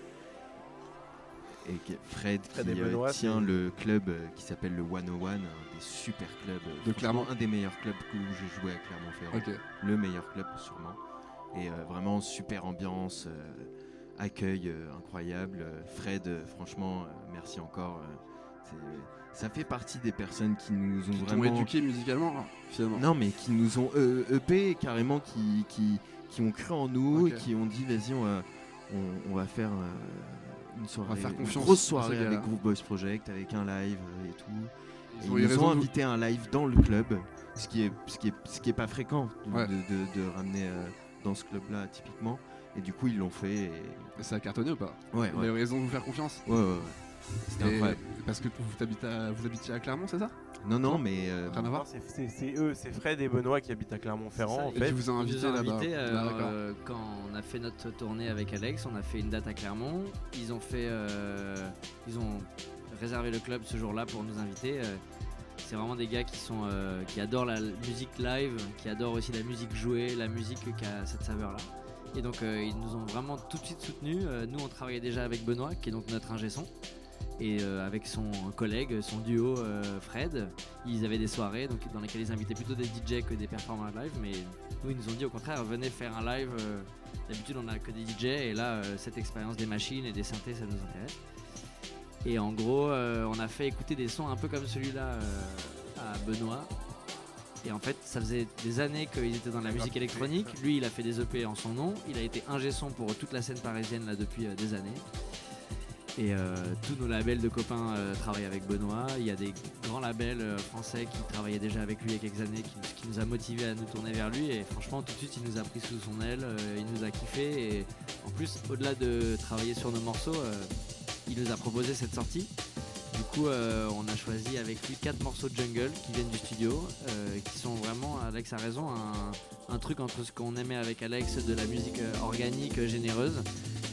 Et Fred, Fred qui et euh, Benoît, tient le club euh, qui s'appelle le 101, un des super clubs, euh, De Clermont. un des meilleurs clubs que- où j'ai joué à Clermont-Ferrand le meilleur club sûrement. Et euh, vraiment super ambiance, euh, accueil euh, incroyable. Fred, euh, franchement, euh, merci encore. Euh, ça fait partie des personnes qui nous ont Qui vraiment... éduqué musicalement, là, finalement. Non, mais qui nous ont euh, EP carrément, qui, qui, qui ont cru en nous, et qui ont dit vas-y, on va, on, on va faire euh, une soirée, faire une grosse soirée avec Groove Boys Project, avec un live euh, et tout. Et Ils ont ils nous ont invité à un live dans le club, ce qui est, ce qui est, ce qui est pas fréquent de, Ouais. de, de- de ramener euh, dans ce club-là typiquement. Et du coup, ils l'ont fait. Et... Ça a cartonné ou pas? Ouais, Vous ouais, avez raison de vous faire confiance? ouais, ouais, ouais. C'était Et- incroyable. Parce que vous habitez, à, vous habitiez à Clermont, c'est ça? Non, non, mais euh, Rien à voir c'est- eux, c'est Fred et Benoît qui habitent à Clermont-Ferrand Et qui vous a Ils invité nous ont là-bas. euh, Ah, euh, quand on a fait notre tournée avec Alex, on a fait une date à Clermont. Ils ont fait, euh, ils ont réservé le club ce jour-là pour nous inviter. euh. c'est vraiment des gars qui sont, euh, qui adorent la musique live, qui adorent aussi la musique jouée, la musique qui a cette saveur-là. Et donc euh, ils nous ont vraiment tout de suite soutenus. Nous on travaillait déjà avec Benoît, qui est donc notre ingé son. Et euh, avec son collègue, son duo euh, Fred, ils avaient des soirées donc, dans lesquelles ils invitaient plutôt des DJ que des performers live. Mais nous, ils nous ont dit au contraire, venez faire un live. euh, D'habitude, on a que des DJ. Et là, cette expérience des machines et des synthés, ça nous intéresse. Et en gros, on a fait écouter des sons un peu comme celui-là à Benoît. Et en fait, ça faisait des années qu'ils étaient dans la musique électronique. Lui, il a fait des EP en son nom. Il a été ingé son pour toute la scène parisienne là depuis des années. Et euh, tous nos labels de copains euh, travaillent avec Benoît. Il y a des grands labels euh, français qui travaillaient déjà avec lui il y a quelques années, qui, qui nous a motivés à nous tourner vers lui. Et franchement, tout de suite, il nous a pris sous son aile, il nous a kiffé. Et en plus, au-delà de travailler sur nos morceaux, il nous a proposé cette sortie. Du coup, on a choisi avec lui quatre morceaux de jungle qui viennent du studio, qui sont vraiment, Alex a raison, un, un truc entre ce qu'on aimait avec Alex de la musique euh, organique, euh, généreuse,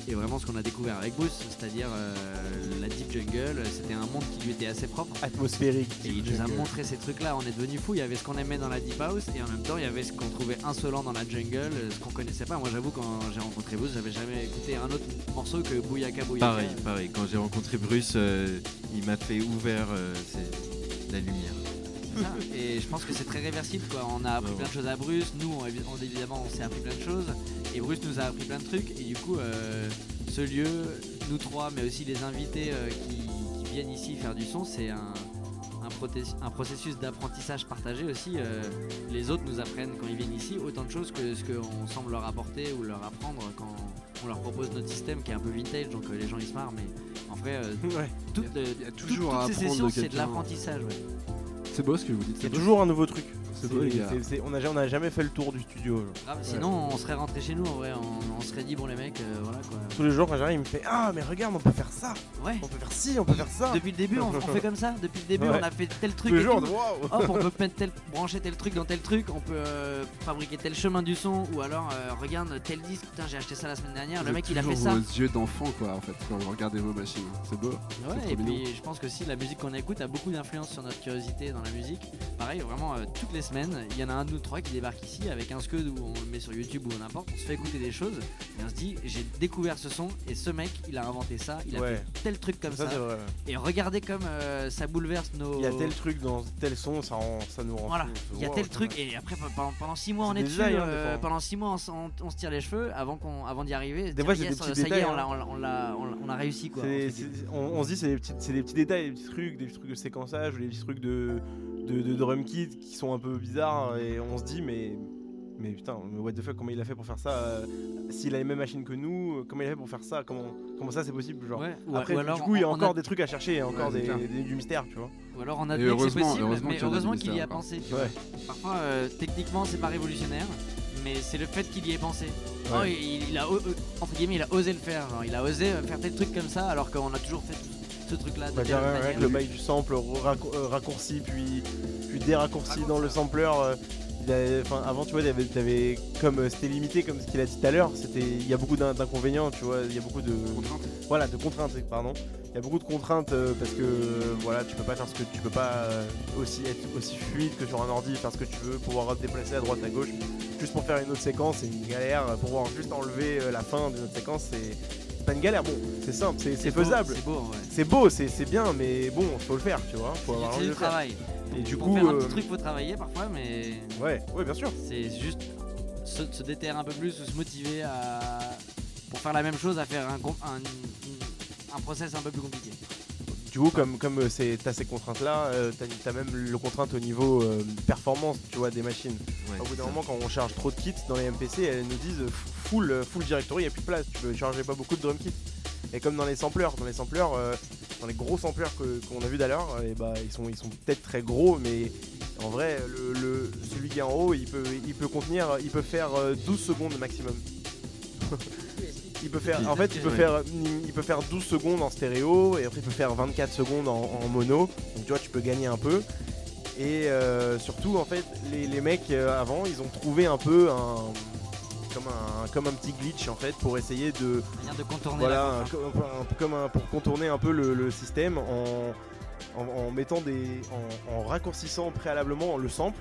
et vraiment ce qu'on a découvert avec Bruce, c'est-à-dire euh, la deep jungle. C'était un monde qui lui était assez propre. Atmosphérique. Et il nous a montré ces trucs-là, on est devenu fou. Il y avait ce qu'on aimait dans la deep house et en même temps il y avait ce qu'on trouvait insolent dans la jungle, ce qu'on connaissait pas. Moi j'avoue quand j'ai rencontré Bruce, j'avais jamais écouté un autre morceau que Bouyaka Bouyaka. Pareil, pareil. Quand j'ai rencontré Bruce, euh, il m'a fait ouvert euh, la lumière. Et je pense que c'est très réversible. Quoi. On a appris plein de choses à Bruce. Nous, on, évi- on- évidemment, on s'est appris plein de choses. Et Bruce nous a appris plein de trucs. Et du coup, euh, ce lieu, nous trois, mais aussi les invités euh, qui, qui viennent ici faire du son, c'est un, un, proté- un processus d'apprentissage partagé aussi. Euh, les autres nous apprennent quand ils viennent ici autant de choses que ce qu'on semble leur apporter ou leur apprendre quand on leur propose notre système qui est un peu vintage. Donc les gens ils se marrent. Mais en vrai, euh, Ouais. toutes, y a toujours toutes ces sessions, c'est de quelqu'un. l'apprentissage. ouais. C'est beau ce que vous dites. Il y c'est a toujours un nouveau truc. C'est beau, les C'est- gars. c'est- c'est- on n'a jamais fait le tour du studio. genre. Grave, sinon on serait rentré chez nous en vrai, on, on serait dit bon les mecs, euh, voilà quoi. Tous les jours quand j'arrive, il me fait Ah, mais regarde, on peut faire ça, Ouais. on peut faire ci, on peut faire ça. Depuis le début on, on fait comme ça, depuis le début Ouais. on a fait tel truc Tous les et jours, tout. waouh Hop, on peut mettre tel, brancher tel truc dans tel truc, on peut euh, fabriquer tel chemin du son, ou alors euh, regarde tel disque, putain j'ai acheté ça la semaine dernière, le Vous mec êtes il a fait toujours ça. vos yeux d'enfant quoi en fait quand vous regardez vos machines. C'est beau. Ouais, trop et mignon. puis je pense que si la musique qu'on écoute a beaucoup d'influence sur notre curiosité dans la musique. Pareil, vraiment euh, toutes les il y en a un de nous trois qui débarque ici avec un scud où on le met sur YouTube ou n'importe, on se fait écouter des choses et on se dit j'ai découvert ce son et ce mec il a inventé ça, il a Ouais. fait tel truc comme Ça, ça. c'est vrai. Et regardez comme euh, ça bouleverse nos. Il y a tel truc dans tel son, ça, rend, ça nous rend Voilà, il y a tel truc et après pendant, pendant six mois on est des dessus. détails, hein, euh, pendant six mois on, s- on- on se tire les cheveux avant qu'on avant d'y arriver. Des fois, yes, des petits ça y est, détails, on hein. l'a- on a réussi quoi. On se dit c'est des, petits- c'est des petits détails, des petits trucs, des petits trucs de séquençage ou des petits trucs de, de, de drum kit qui sont un peu bizarres et on se dit mais mais putain mais what the fuck comment il a fait pour faire ça euh, S'il a les mêmes machines que nous, euh, comment il a fait pour faire ça Comment comment ça c'est possible genre Ouais, ou, Après ou alors du coup il y a encore des trucs à chercher, il y a encore des, des- du mystère tu vois. Ou alors on admet que c'est heureusement- possible, heureusement mais qu'il y en a heureusement des qu'il y a pensé. tu Ouais. vois. Parfois, euh, techniquement, c'est pas révolutionnaire, mais c'est le fait qu'il y ait pensé. Oh, il, il a, entre guillemets, il a osé le faire. genre, il a osé faire tel truc comme ça, alors qu'on a toujours fait ce truc-là de Bah, le bail du sample racco- euh, raccourci puis, puis déraccourci dans le sampler. euh, enfin, avant, tu vois, comme euh, c'était limité, comme ce qu'il a dit tout à l'heure, c'était, il y a beaucoup d'in- d'inconvénients, tu vois, il y a beaucoup de, Contrainte. voilà, de contraintes, pardon. Il y a beaucoup de contraintes euh, parce que euh, voilà, tu peux pas faire ce que tu peux pas euh, aussi être aussi fluide que sur un ordi, faire ce que tu veux, pouvoir te déplacer à droite à gauche. Juste pour faire une autre séquence, c'est une galère. Pour pouvoir juste enlever euh, la fin d'une autre séquence, c'est pas une galère. Bon, c'est simple, c'est, faisable. C'est beau. C'est beau, c'est c'est bien, mais bon, faut le faire, tu vois. Faut avoir envie de le faire. travail. Et du coup, faire un euh, petit truc, faut travailler parfois, mais ouais, ouais, bien sûr. c'est juste se, se déterrer un peu plus ou se motiver à pour faire la même chose, à faire un, un process un peu plus compliqué. Du coup, comme comme euh, c'est t'as ces contraintes là, t'as as même le contrainte au niveau euh, performance, tu vois, des machines. Ouais, Au bout d'un moment, quand on charge trop de kits dans les MPC, elles nous disent euh, full euh, full directory, il a plus de place. Tu peux charger pas beaucoup de drum kits. Et comme dans les sampleurs, dans les sampleurs, euh, dans les gros sampleurs que- qu'on a vu d'ailleurs, et bah ils sont ils sont peut-être très gros, mais en vrai, le, le- celui qui est en haut, il peut il peut contenir, il peut faire euh, 12 secondes maximum. Il peut faire, en fait, il peut faire, il peut faire 12 secondes en stéréo et après il peut faire 24 secondes en, en mono. Donc tu vois, tu peux gagner un peu. Et euh, surtout, en fait, les, les mecs euh, avant, ils ont trouvé un peu un comme un comme un petit glitch en fait pour essayer de Manière de contourner voilà un- comme, un- comme un- pour contourner un peu le, le système en, en, en mettant des en, en raccourcissant préalablement le sample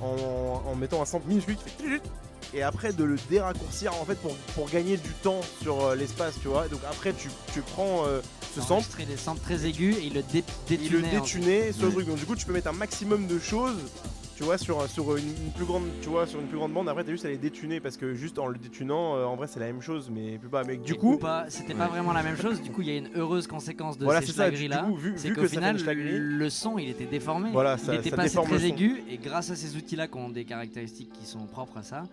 en, en mettant un sample minuscule qui fait et après de le déraccourcir en fait pour, pour gagner du temps sur euh, l'espace tu vois donc après tu, tu prends euh, ce sample des samples très aigus et il le dé il le détuner sur le Ouais. truc donc du coup tu peux mettre un maximum de choses Tu vois, sur, sur une, une plus grande, tu vois, sur une plus grande bande, après t'as juste à les détuner parce que juste en le détunant, euh, en vrai c'est la même chose, mais plus. Mais du Et coup, ou pas, c'était pas vraiment la même chose. Du coup, il y a une heureuse conséquence de Voilà, ces là. C'est qu'au final, schlagerie- le son, il était déformé. voilà, il était ça pas assez très le aigu. Et grâce à ces outils-là qui ont des caractéristiques qui sont propres à ça,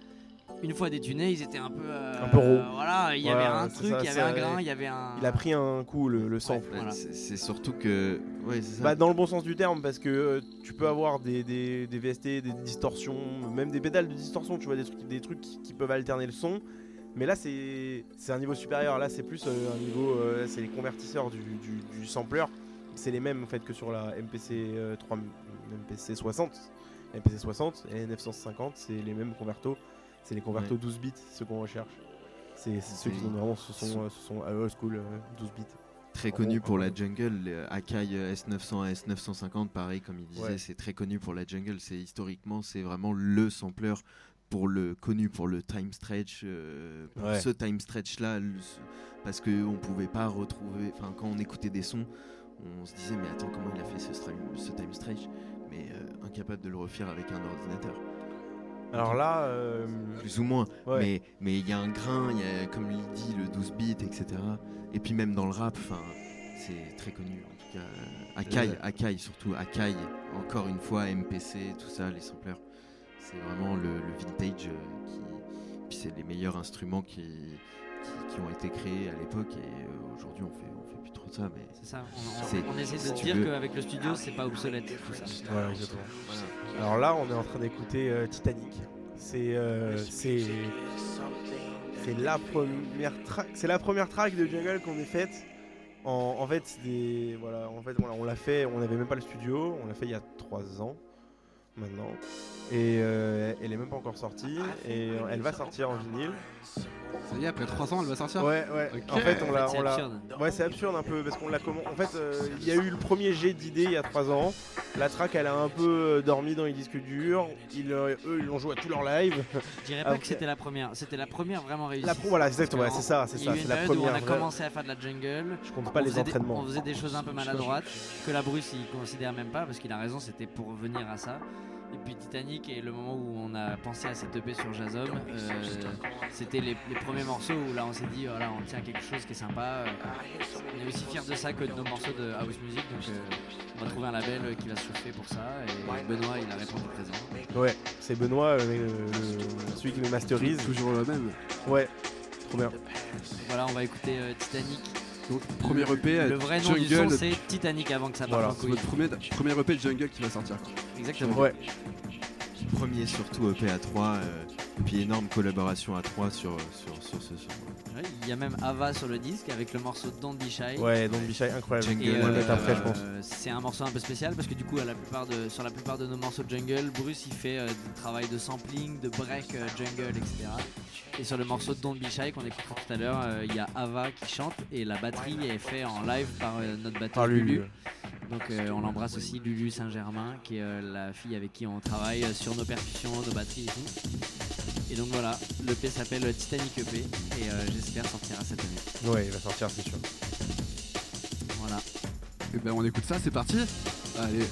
une fois détunés, ils étaient un peu. euh, Un peu roux. Voilà, il y Voilà, avait un truc, il y avait un grain, il y avait un. Il a pris un coup le, le sample. Voilà. C'est surtout que. Ouais, c'est ça. Bah, dans le bon sens du terme, parce que euh, tu peux avoir des, des, des VST, des distorsions, même des pédales de distorsion, tu vois, des trucs, des trucs qui, qui peuvent alterner le son. Mais là, c'est c'est un niveau supérieur. Là, c'est plus euh, un niveau. euh, c'est les convertisseurs du, du, du sampler. C'est les mêmes en fait que sur la MPC euh, 3, MPC 60. MPC 60 et 950, c'est les mêmes convertos. C'est les convertos Ouais. 12 bits, ceux qu'on recherche. C'est ceux qui donnent vraiment ce son, euh, ce son euh, old school euh, 12 bits. très connu pour la jungle. Akai S900 et S950, pareil, comme il disait, Ouais. c'est très connu pour la jungle. C'est historiquement, c'est vraiment le sampler pour le connu pour le time stretch. euh, pour Ouais. Ce time stretch là, le- parce que on pouvait pas retrouver. Enfin, quand on écoutait des sons, on se disait mais attends comment il a fait ce, ce time stretch, mais euh, incapable de le refaire avec un ordinateur. Alors là, euh, Plus ou moins. ouais. Mais mais il y a un grain, il y a, comme il dit, le 12 bits, etc. Et puis même dans le rap, c'est très connu en tout cas. euh, Akai, Ouais. Akai surtout, Akai, encore une fois, MPC, tout ça, les samplers. C'est vraiment le, le vintage euh, qui. Puis c'est les meilleurs instruments qui, qui, qui ont été créés à l'époque et euh, aujourd'hui on fait, on fait plus trop de ça. Mais C'est ça, on, on- C'est- on essaie si de tu dire qu'avec le studio, c'est pas obsolète tout ça. Voilà, exactement. Alors là, on est en train d'écouter euh, Titanic. C'est euh, c'est c'est la première track, c'est la première track de Jungle qu'on ait faite. En, en fait, des voilà, en fait, voilà, on l'a fait, on n'avait même pas le studio, on l'a fait il y a 3 ans maintenant. Et euh, elle est même pas encore sortie et euh, elle va sortir en vinyle. Ça y est, après 3 ans, elle va sortir Ouais, ouais. En fait, on l'a, C'est on l'a- absurde. Ouais, c'est absurde un peu parce qu'on l'a comment En fait, euh, il y a eu le premier jet d'idée il y a 3 ans. La track, elle a un peu euh, dormi dans les disques durs. Ils, euh, eux, ils l'ont joué à tous leurs lives. Je dirais Après- pas que c'était la première, c'était la première vraiment réussie. La pro- voilà, exactement, ouais, c'est ça, c'est il y ça, c'est une la période où première. on a commencé à faire de la jungle. Je compte pas on les des- entraînements. on faisait des choses un peu maladroites que la Bruce il considère même pas parce qu'il a raison, c'était pour venir à ça. Et puis Titanic et le moment où on a pensé à cette EP sur Jazzom, euh, c'était les, les premiers morceaux où là on s'est dit voilà on tient quelque chose qui est sympa. Euh, on est aussi fiers de ça que de nos morceaux de house music donc euh, on va trouver un label euh, qui va se chauffer pour ça et Benoît il a répondu présent. Ouais, c'est Benoît, euh, celui qui me masterise. Toujours le même. Ouais, trop bien. Voilà on va écouter euh, Titanic. Donc, premier EP, Le vrai nom du son Jungle. c'est Titanic avant que ça parte Voilà, en C'est couille. votre premier, premier EP de Jungle qui va sortir. quoi. Exactement. Ouais, premier surtout EP à 3, et puis énorme collaboration à 3 sur, sur, sur ce son. Ouais, Il y a même Ava sur le disque avec le morceau Don't Be Shy. ouais, donc Bichai, incroyable. Jungle, Et, on va le euh, mettre après, je pense. euh, c'est un morceau un peu spécial parce que du coup, à la plupart de, sur la plupart de nos morceaux de jungle, Bruce il fait euh, du travail de sampling, de break euh, jungle, etc. Et sur le morceau de Don't Be Shy qu'on écoutera tout à l'heure, euh, il y a Ava qui chante et la batterie est faite en live par euh, notre batteuse Par Lulu. Lulu. Donc euh, on l'embrasse aussi, Lulu Saint-Germain, qui est euh, la fille avec qui on travaille euh, sur nos percussions, nos batteries et tout. Et donc voilà, l'EP s'appelle Titanic EP et euh, j'espère sortira cette année. Ouais, il va sortir, c'est sûr. Voilà. Et ben on écoute ça, c'est parti Allez.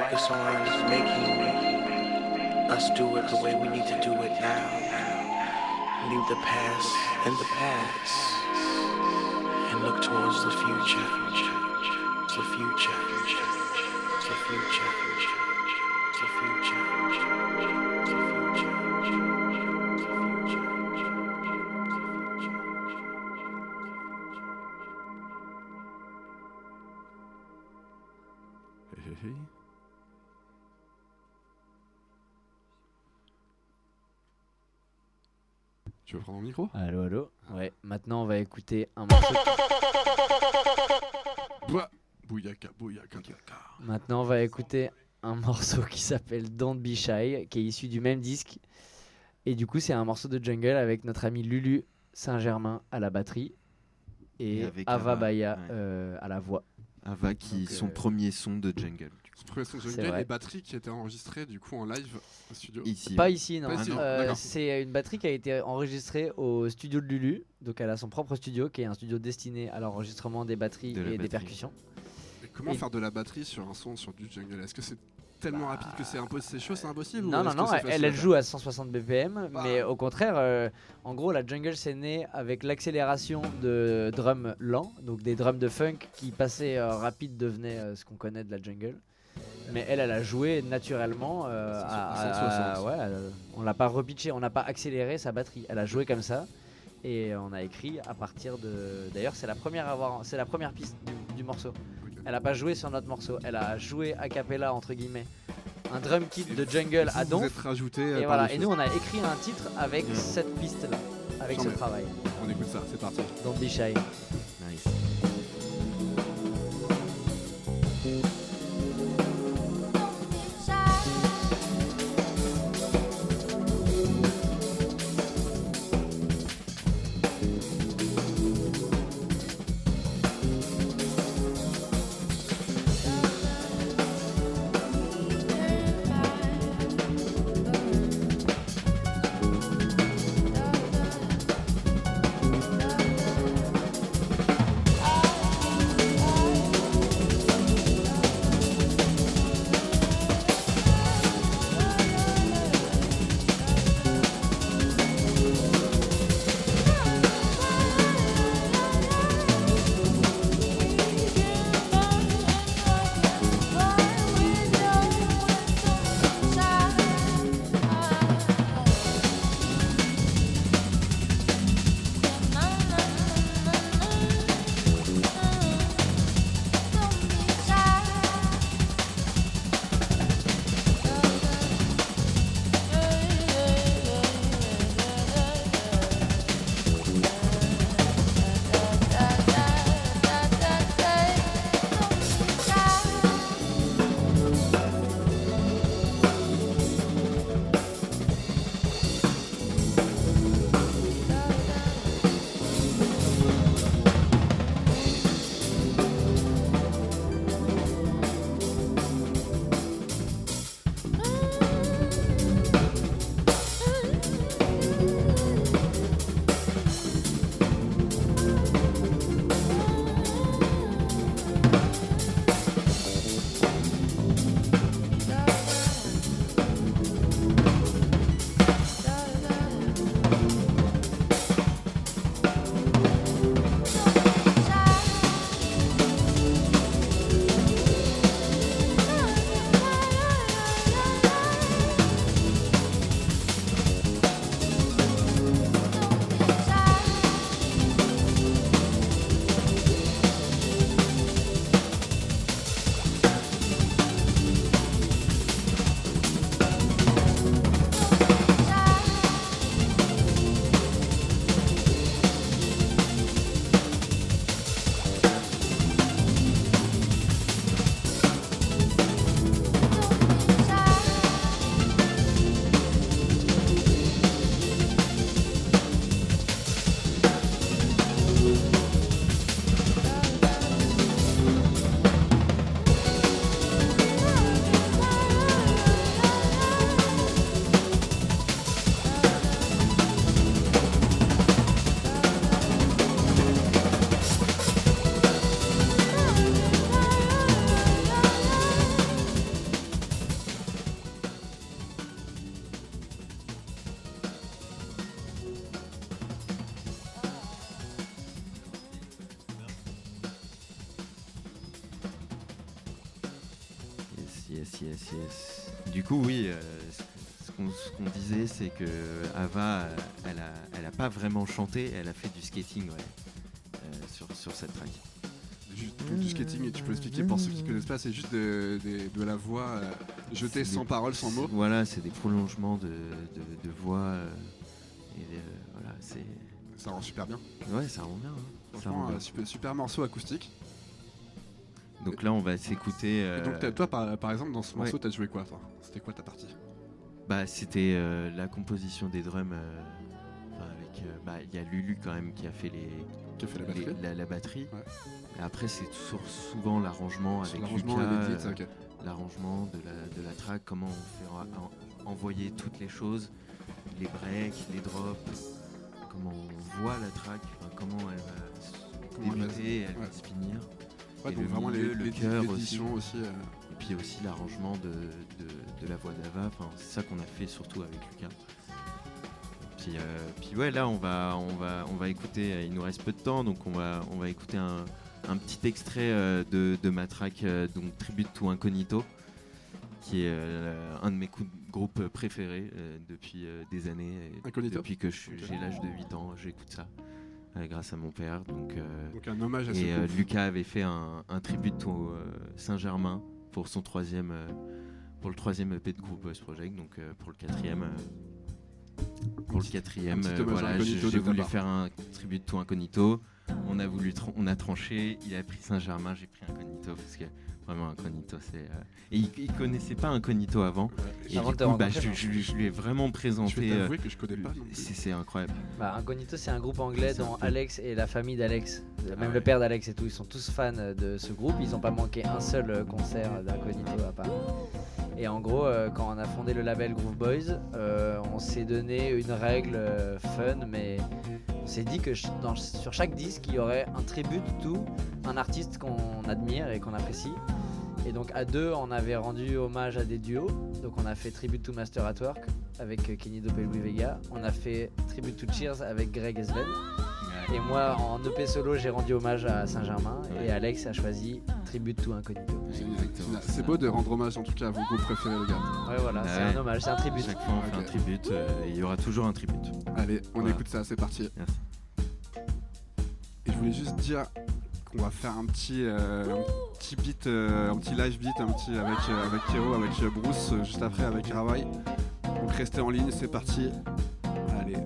Focus on Tu veux prendre mon micro? Allô, allô? Ouais, maintenant on va écouter un morceau. Boua Bouyaka, bouyaka. Maintenant on va écouter un morceau qui s'appelle Don't Be Shy, qui est issu du même disque. Et du coup, c'est un morceau de jungle avec notre ami Lulu Saint-Germain à la batterie et, Et avec Ava Ava, Baya ouais. euh, à la voix. Ava qui Donc, son euh, premier son de jungle. Son C'est jungle, vrai. les batteries qui étaient enregistrées du coup en live au studio. Ici. Pas ici, non. Ici, Euh, c'est une batterie qui a été enregistrée au studio de Lulu. Donc elle a son propre studio qui est un studio destiné à l'enregistrement des batteries De et des percussions. Et comment Et- faire de la batterie sur un son sur du jungle? Est-ce que c'est tellement rapide que c'est impossible C'est chaud, c'est impossible ou Non, non, non, elle, elle joue à 160 BPM, Bah. mais au contraire, euh, en gros, la jungle c'est né avec l'accélération de drums lents, donc des drums de funk qui passaient euh, rapide devenaient euh, ce qu'on connaît de la jungle. Mais elle, elle a joué naturellement. euh, À à- 160. à- ouais, euh, on l'a pas repitché, on n'a pas accéléré sa batterie. Elle a joué comme ça. Et on a écrit à partir de. D'ailleurs, c'est la première à avoir, c'est la première piste du, du morceau. Elle a pas joué sur notre morceau. Elle a joué a cappella entre guillemets un drum kit de jungle à vous Donf. êtes rajouté euh, Et voilà, et nous on a écrit un titre avec Mm. cette piste là, avec ce travail. On écoute ça, c'est parti. Don't be shy. Pas vraiment chanté, elle a fait du skating, ouais, euh, sur, sur cette track. Juste du skating, et tu peux expliquer pour ceux qui connaissent pas, c'est juste de, de- de la voix euh, jetée sans des- parole, sans mots. Voilà, c'est des prolongements de, de, voix. euh, et euh, voilà, c'est. Ça rend super bien. Ouais, ça rend bien. hein. Ça rend bien. super, super morceau acoustique. Donc là, on va s'écouter. Et donc, toi, par, par exemple, dans ce ouais. morceau, t'as joué quoi C'était quoi ta partie? Bah, c'était la composition des drums. Bah, il y a Lulu quand même qui a fait les, Qui a fait la les- batterie la, la batterie. Ouais. Et après, c'est souvent l'arrangement avec l'arrangement Lucas, euh, l'arrangement de la, de la track, comment on fait en- envoyer toutes les choses, les breaks, les drops, comment on voit la track, enfin, comment elle va Comment elle va- débuter, elle ouais. va se finir. Ouais, et donc le vraiment milieu, les, le cœur aussi. euh, Et puis aussi l'arrangement de, de- de la voix d'Ava, enfin, c'est ça qu'on a fait surtout avec Lucas. Puis, euh, puis ouais, là on va, on va, on va écouter, euh, il nous reste peu de temps, donc on va, on va écouter un, un petit extrait euh, de, de ma track, donc Tribute to Incognito, qui est un de mes coups de groupe préférés euh, depuis euh, des années. Incognito Depuis que j'ai l'âge de 8 ans, j'écoute ça, euh, grâce à mon père. Donc, donc un hommage à et groupe. Lucas avait fait un, un tribute au Saint-Germain pour son troisième, pour le troisième EP de Group Boys Project. Donc pour le quatrième, pour le quatrième, euh, voilà, Incognito j'ai de voulu faire un tribute tout Incognito. On a voulu, on a tranché. Il a pris Saint-Germain, j'ai pris Incognito parce que vraiment Incognito, c'est. euh, Et il, il connaissait pas Incognito avant. Et Avant du de coup, bah, je, je- je lui ai vraiment Je vais présenté. euh, t'avouer que je connais pas non plus. c'est incroyable. Bah, Incognito, c'est un groupe anglais dont Alex et la famille d'Alex, même Ah ouais. le père d'Alex et tout, ils sont tous fans de ce groupe. Ils n'ont pas manqué un seul concert d'Incognito à part. Et en gros, euh, quand on a fondé le label Groove Boys, euh, on s'est donné une règle euh, fun, mais on s'est dit que sur chaque disque, il y aurait un tribut tout, un artiste qu'on admire et qu'on apprécie. Et donc à deux, on avait rendu hommage à des duos. Donc on a fait Tribute to Master at Work avec Kenny Dope et Louis Vega. On a fait Tribute to Cheers avec Greg Esven. Et moi, en EP solo, j'ai rendu hommage à Saint-Germain. Et. Alex a choisi Tribute to Incognito. C'est beau de rendre hommage en tout cas à vos groupes préférés, les gars. Ouais, voilà, c'est un hommage, c'est un tribut. Chaque fois, on fait un tribute. euh, et il y aura toujours un tribute. Allez, on Voilà. écoute ça, c'est parti. Merci. Et je voulais juste dire qu'on va faire un petit, euh, un petit beat, euh, un petit live beat, un petit avec euh, avec Kero, avec euh, Bruce, juste après avec Rawai. Donc restez en ligne, c'est parti. Allez.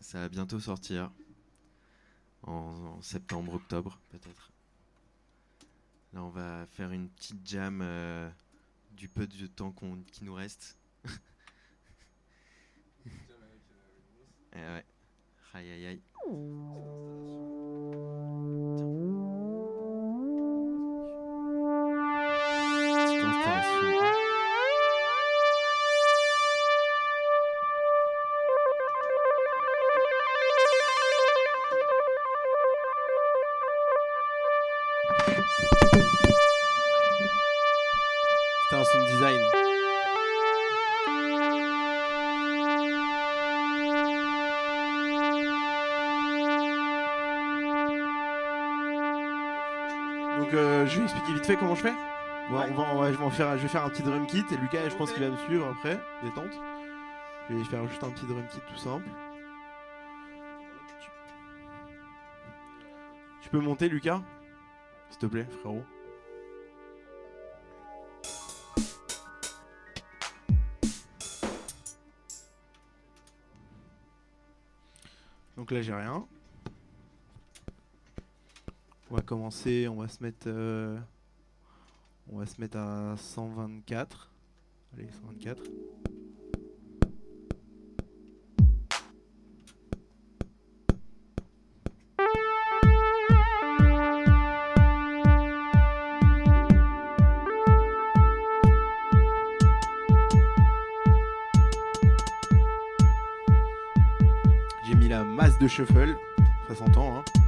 Ça va bientôt sortir. En, septembre, octobre, peut-être. Là, on va faire une petite jam euh, du peu de temps qu'on- qui nous reste. Eh ouais. Aïe aïe aïe. Comment je fais. On va- je, vais faire, un petit drum kit et Lucas je pense qu'il va me suivre après, détente. Je vais faire juste un petit drum kit tout simple. Tu- Tu peux monter Lucas? S'il te plaît frérot. Donc là j'ai rien. On va commencer, on va se mettre euh, on va se mettre à 124. Allez, 124. J'ai mis la masse de shuffle, ça s'entend hein.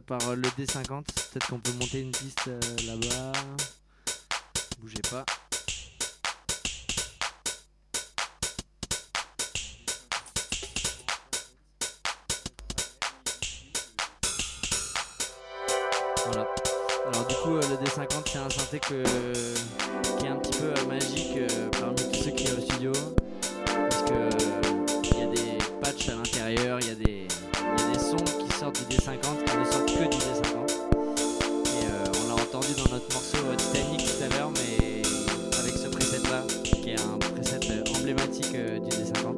Par le D50. Peut-être qu'on peut monter une piste euh, là-bas. Bougez pas. Voilà. Alors du coup, euh, le D50 c'est un synthé qui est un petit peu euh, magique parmi tous ceux qui est au studio. Parce que il y a des patchs à l'intérieur, il y, y a des sons qui sortent du D50 qui ne sortent que du D50. Et euh, on l'a entendu dans notre morceau euh, Titanic tout à l'heure, mais avec ce preset là, qui est un preset euh, emblématique du D50.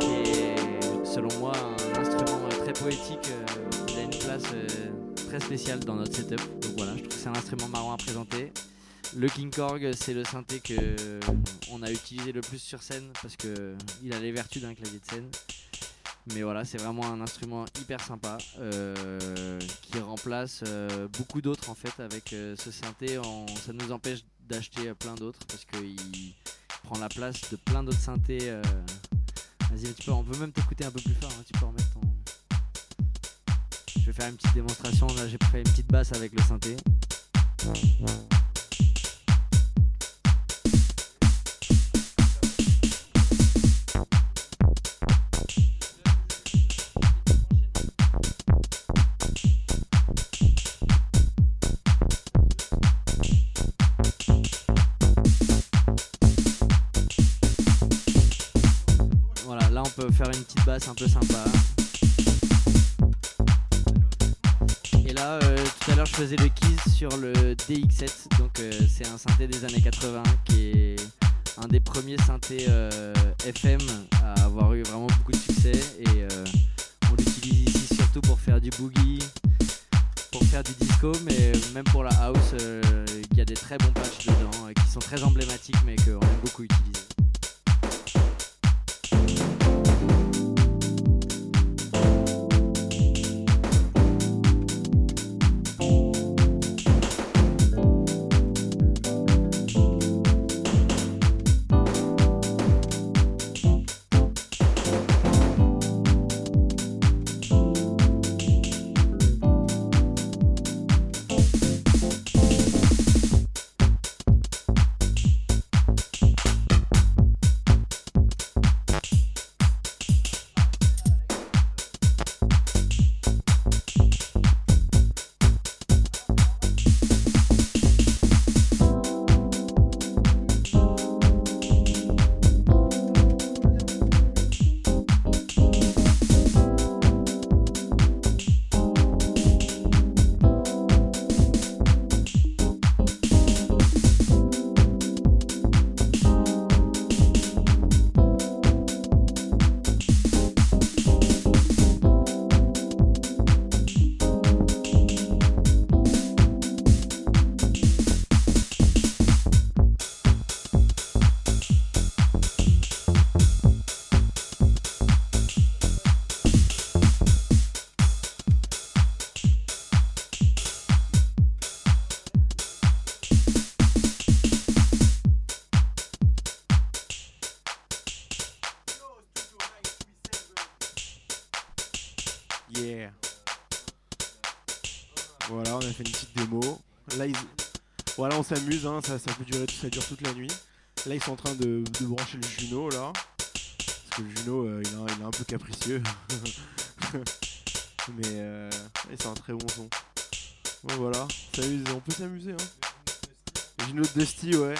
Qui selon moi un instrument très poétique. il a une place très spéciale dans notre setup. Donc voilà, je trouve que c'est un instrument marrant à présenter. Le King Korg, c'est le synthé que on a utilisé le plus sur scène parce que il a les vertus d'un clavier de scène. Mais voilà, c'est vraiment un instrument hyper sympa euh, qui remplace euh, beaucoup d'autres en fait avec euh, ce synthé. ça nous empêche d'acheter plein d'autres parce qu'il prend la place de plein d'autres synthés. Vas-y, tu peux, on peut même t'écouter un peu plus fort. hein, tu peux remettre ton. Je vais faire une petite démonstration. Là, j'ai fait une petite basse avec le synthé. Une petite basse un peu sympa. Et là, euh, tout à l'heure, je faisais le keys sur le DX7, donc euh, c'est un synthé des années 80 qui est un des premiers synthés euh, FM à avoir eu vraiment beaucoup de succès et on l'utilise ici surtout pour faire du boogie, pour faire du disco, mais même pour la house, il y a des très bons patchs dedans qui sont très emblématiques mais qu'on aime beaucoup utiliser. S'amuse, hein, ça, ça peut durer, ça dure toute la nuit. Là, ils sont en train de, de brancher le Juno, là. Parce que le Juno, euh, il, est, un peu capricieux. Mais euh, c'est un très bon son. Bon, voilà, on peut s'amuser. Hein. Juno Dusty, ouais.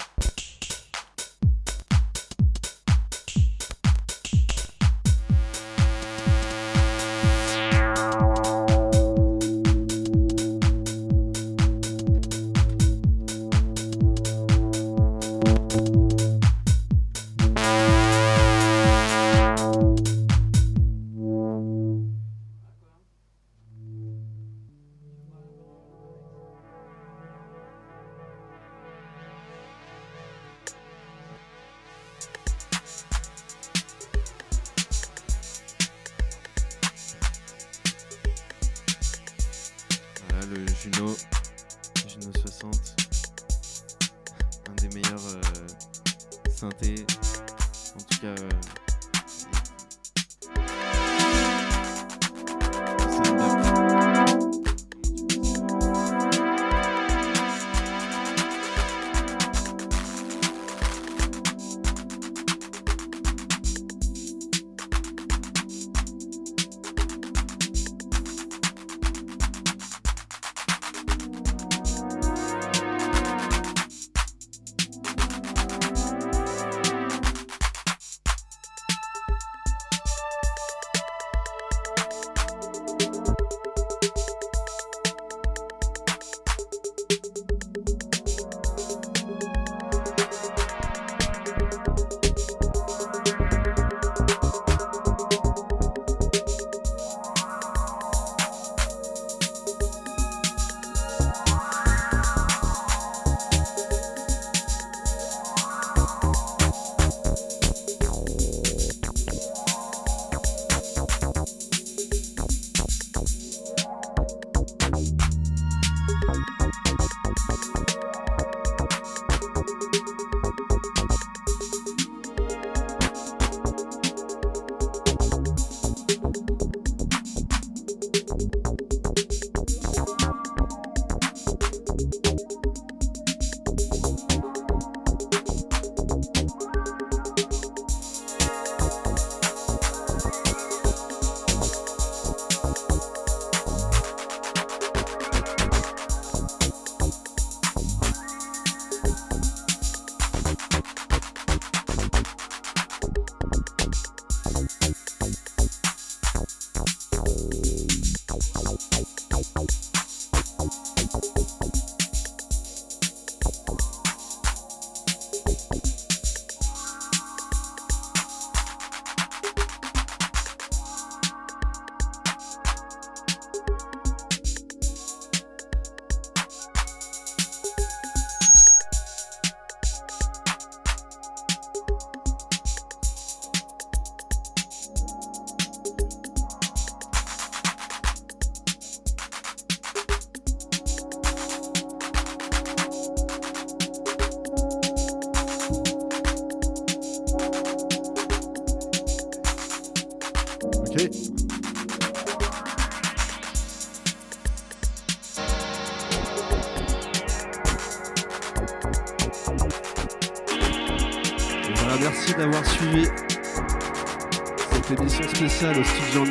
Cette émission spéciale au studio,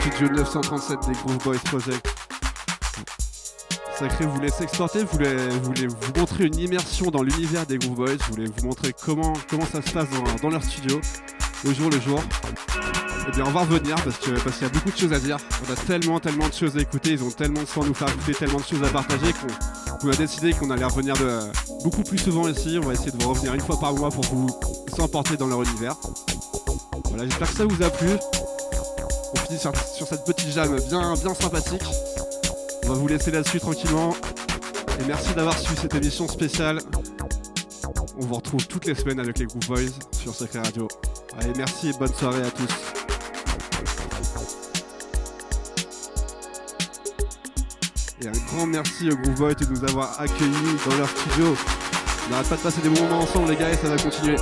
studio 937 des Groove Boys Project. Sacré voulait s'exporter, voulait, voulait vous montrer une immersion dans l'univers des Groove Boys, voulait vous montrer comment, comment ça se passe dans, dans leur studio, le jour le jour. Eh bien, on va revenir parce que parce qu'il y a beaucoup de choses à dire. On a tellement, tellement de choses à écouter. Ils ont tellement de soin à nous faire écouter, tellement de choses à partager qu'on qu'on a décidé qu'on allait revenir de, beaucoup plus souvent ici. On va essayer de vous revenir une fois par mois pour vous s'emporter dans leur univers. Voilà, j'espère que ça vous a plu. On finit sur, cette petite jam bien, bien sympathique. On va vous laisser là-dessus tranquillement. Et merci d'avoir suivi cette émission spéciale. On vous retrouve toutes les semaines avec les Groove Boys sur Sacré Radio. Allez, merci et bonne soirée à tous. Et un grand merci au Groove Boys de nous avoir accueillis dans leur studio. On n'arrête pas de passer des bons moments ensemble les gars et ça va continuer.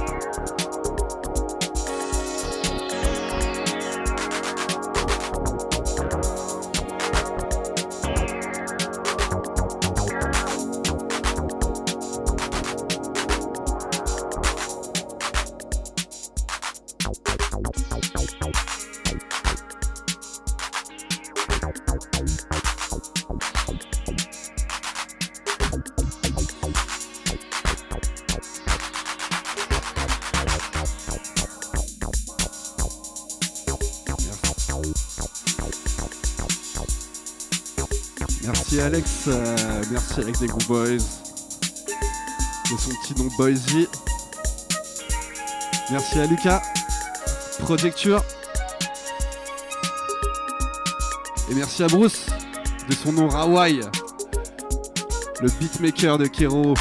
Merci Alex des Groove Boys. De son petit nom Boysy. Merci à Lucas, Projecture. Et merci à Bruce, de son nom Rawai, le beatmaker de Kero.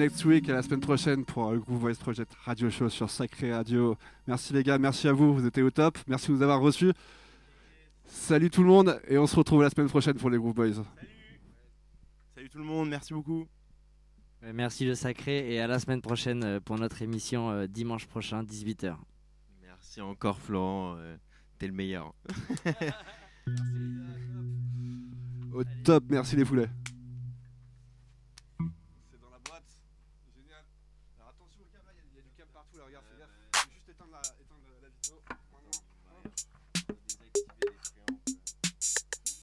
Next week à la semaine prochaine pour le Groove Voice Project Radio Show sur Sacré Radio. Merci les gars, merci à vous, vous étiez au top. Merci de nous avoir reçus. Salut tout le monde et on se retrouve la semaine prochaine pour les Groove Boys. Salut tout le monde, merci beaucoup. Merci le sacré et à la semaine prochaine euh, pour notre émission euh, dimanche prochain 18h. Merci encore Florent, euh, t'es le meilleur. Au top, merci les poulets.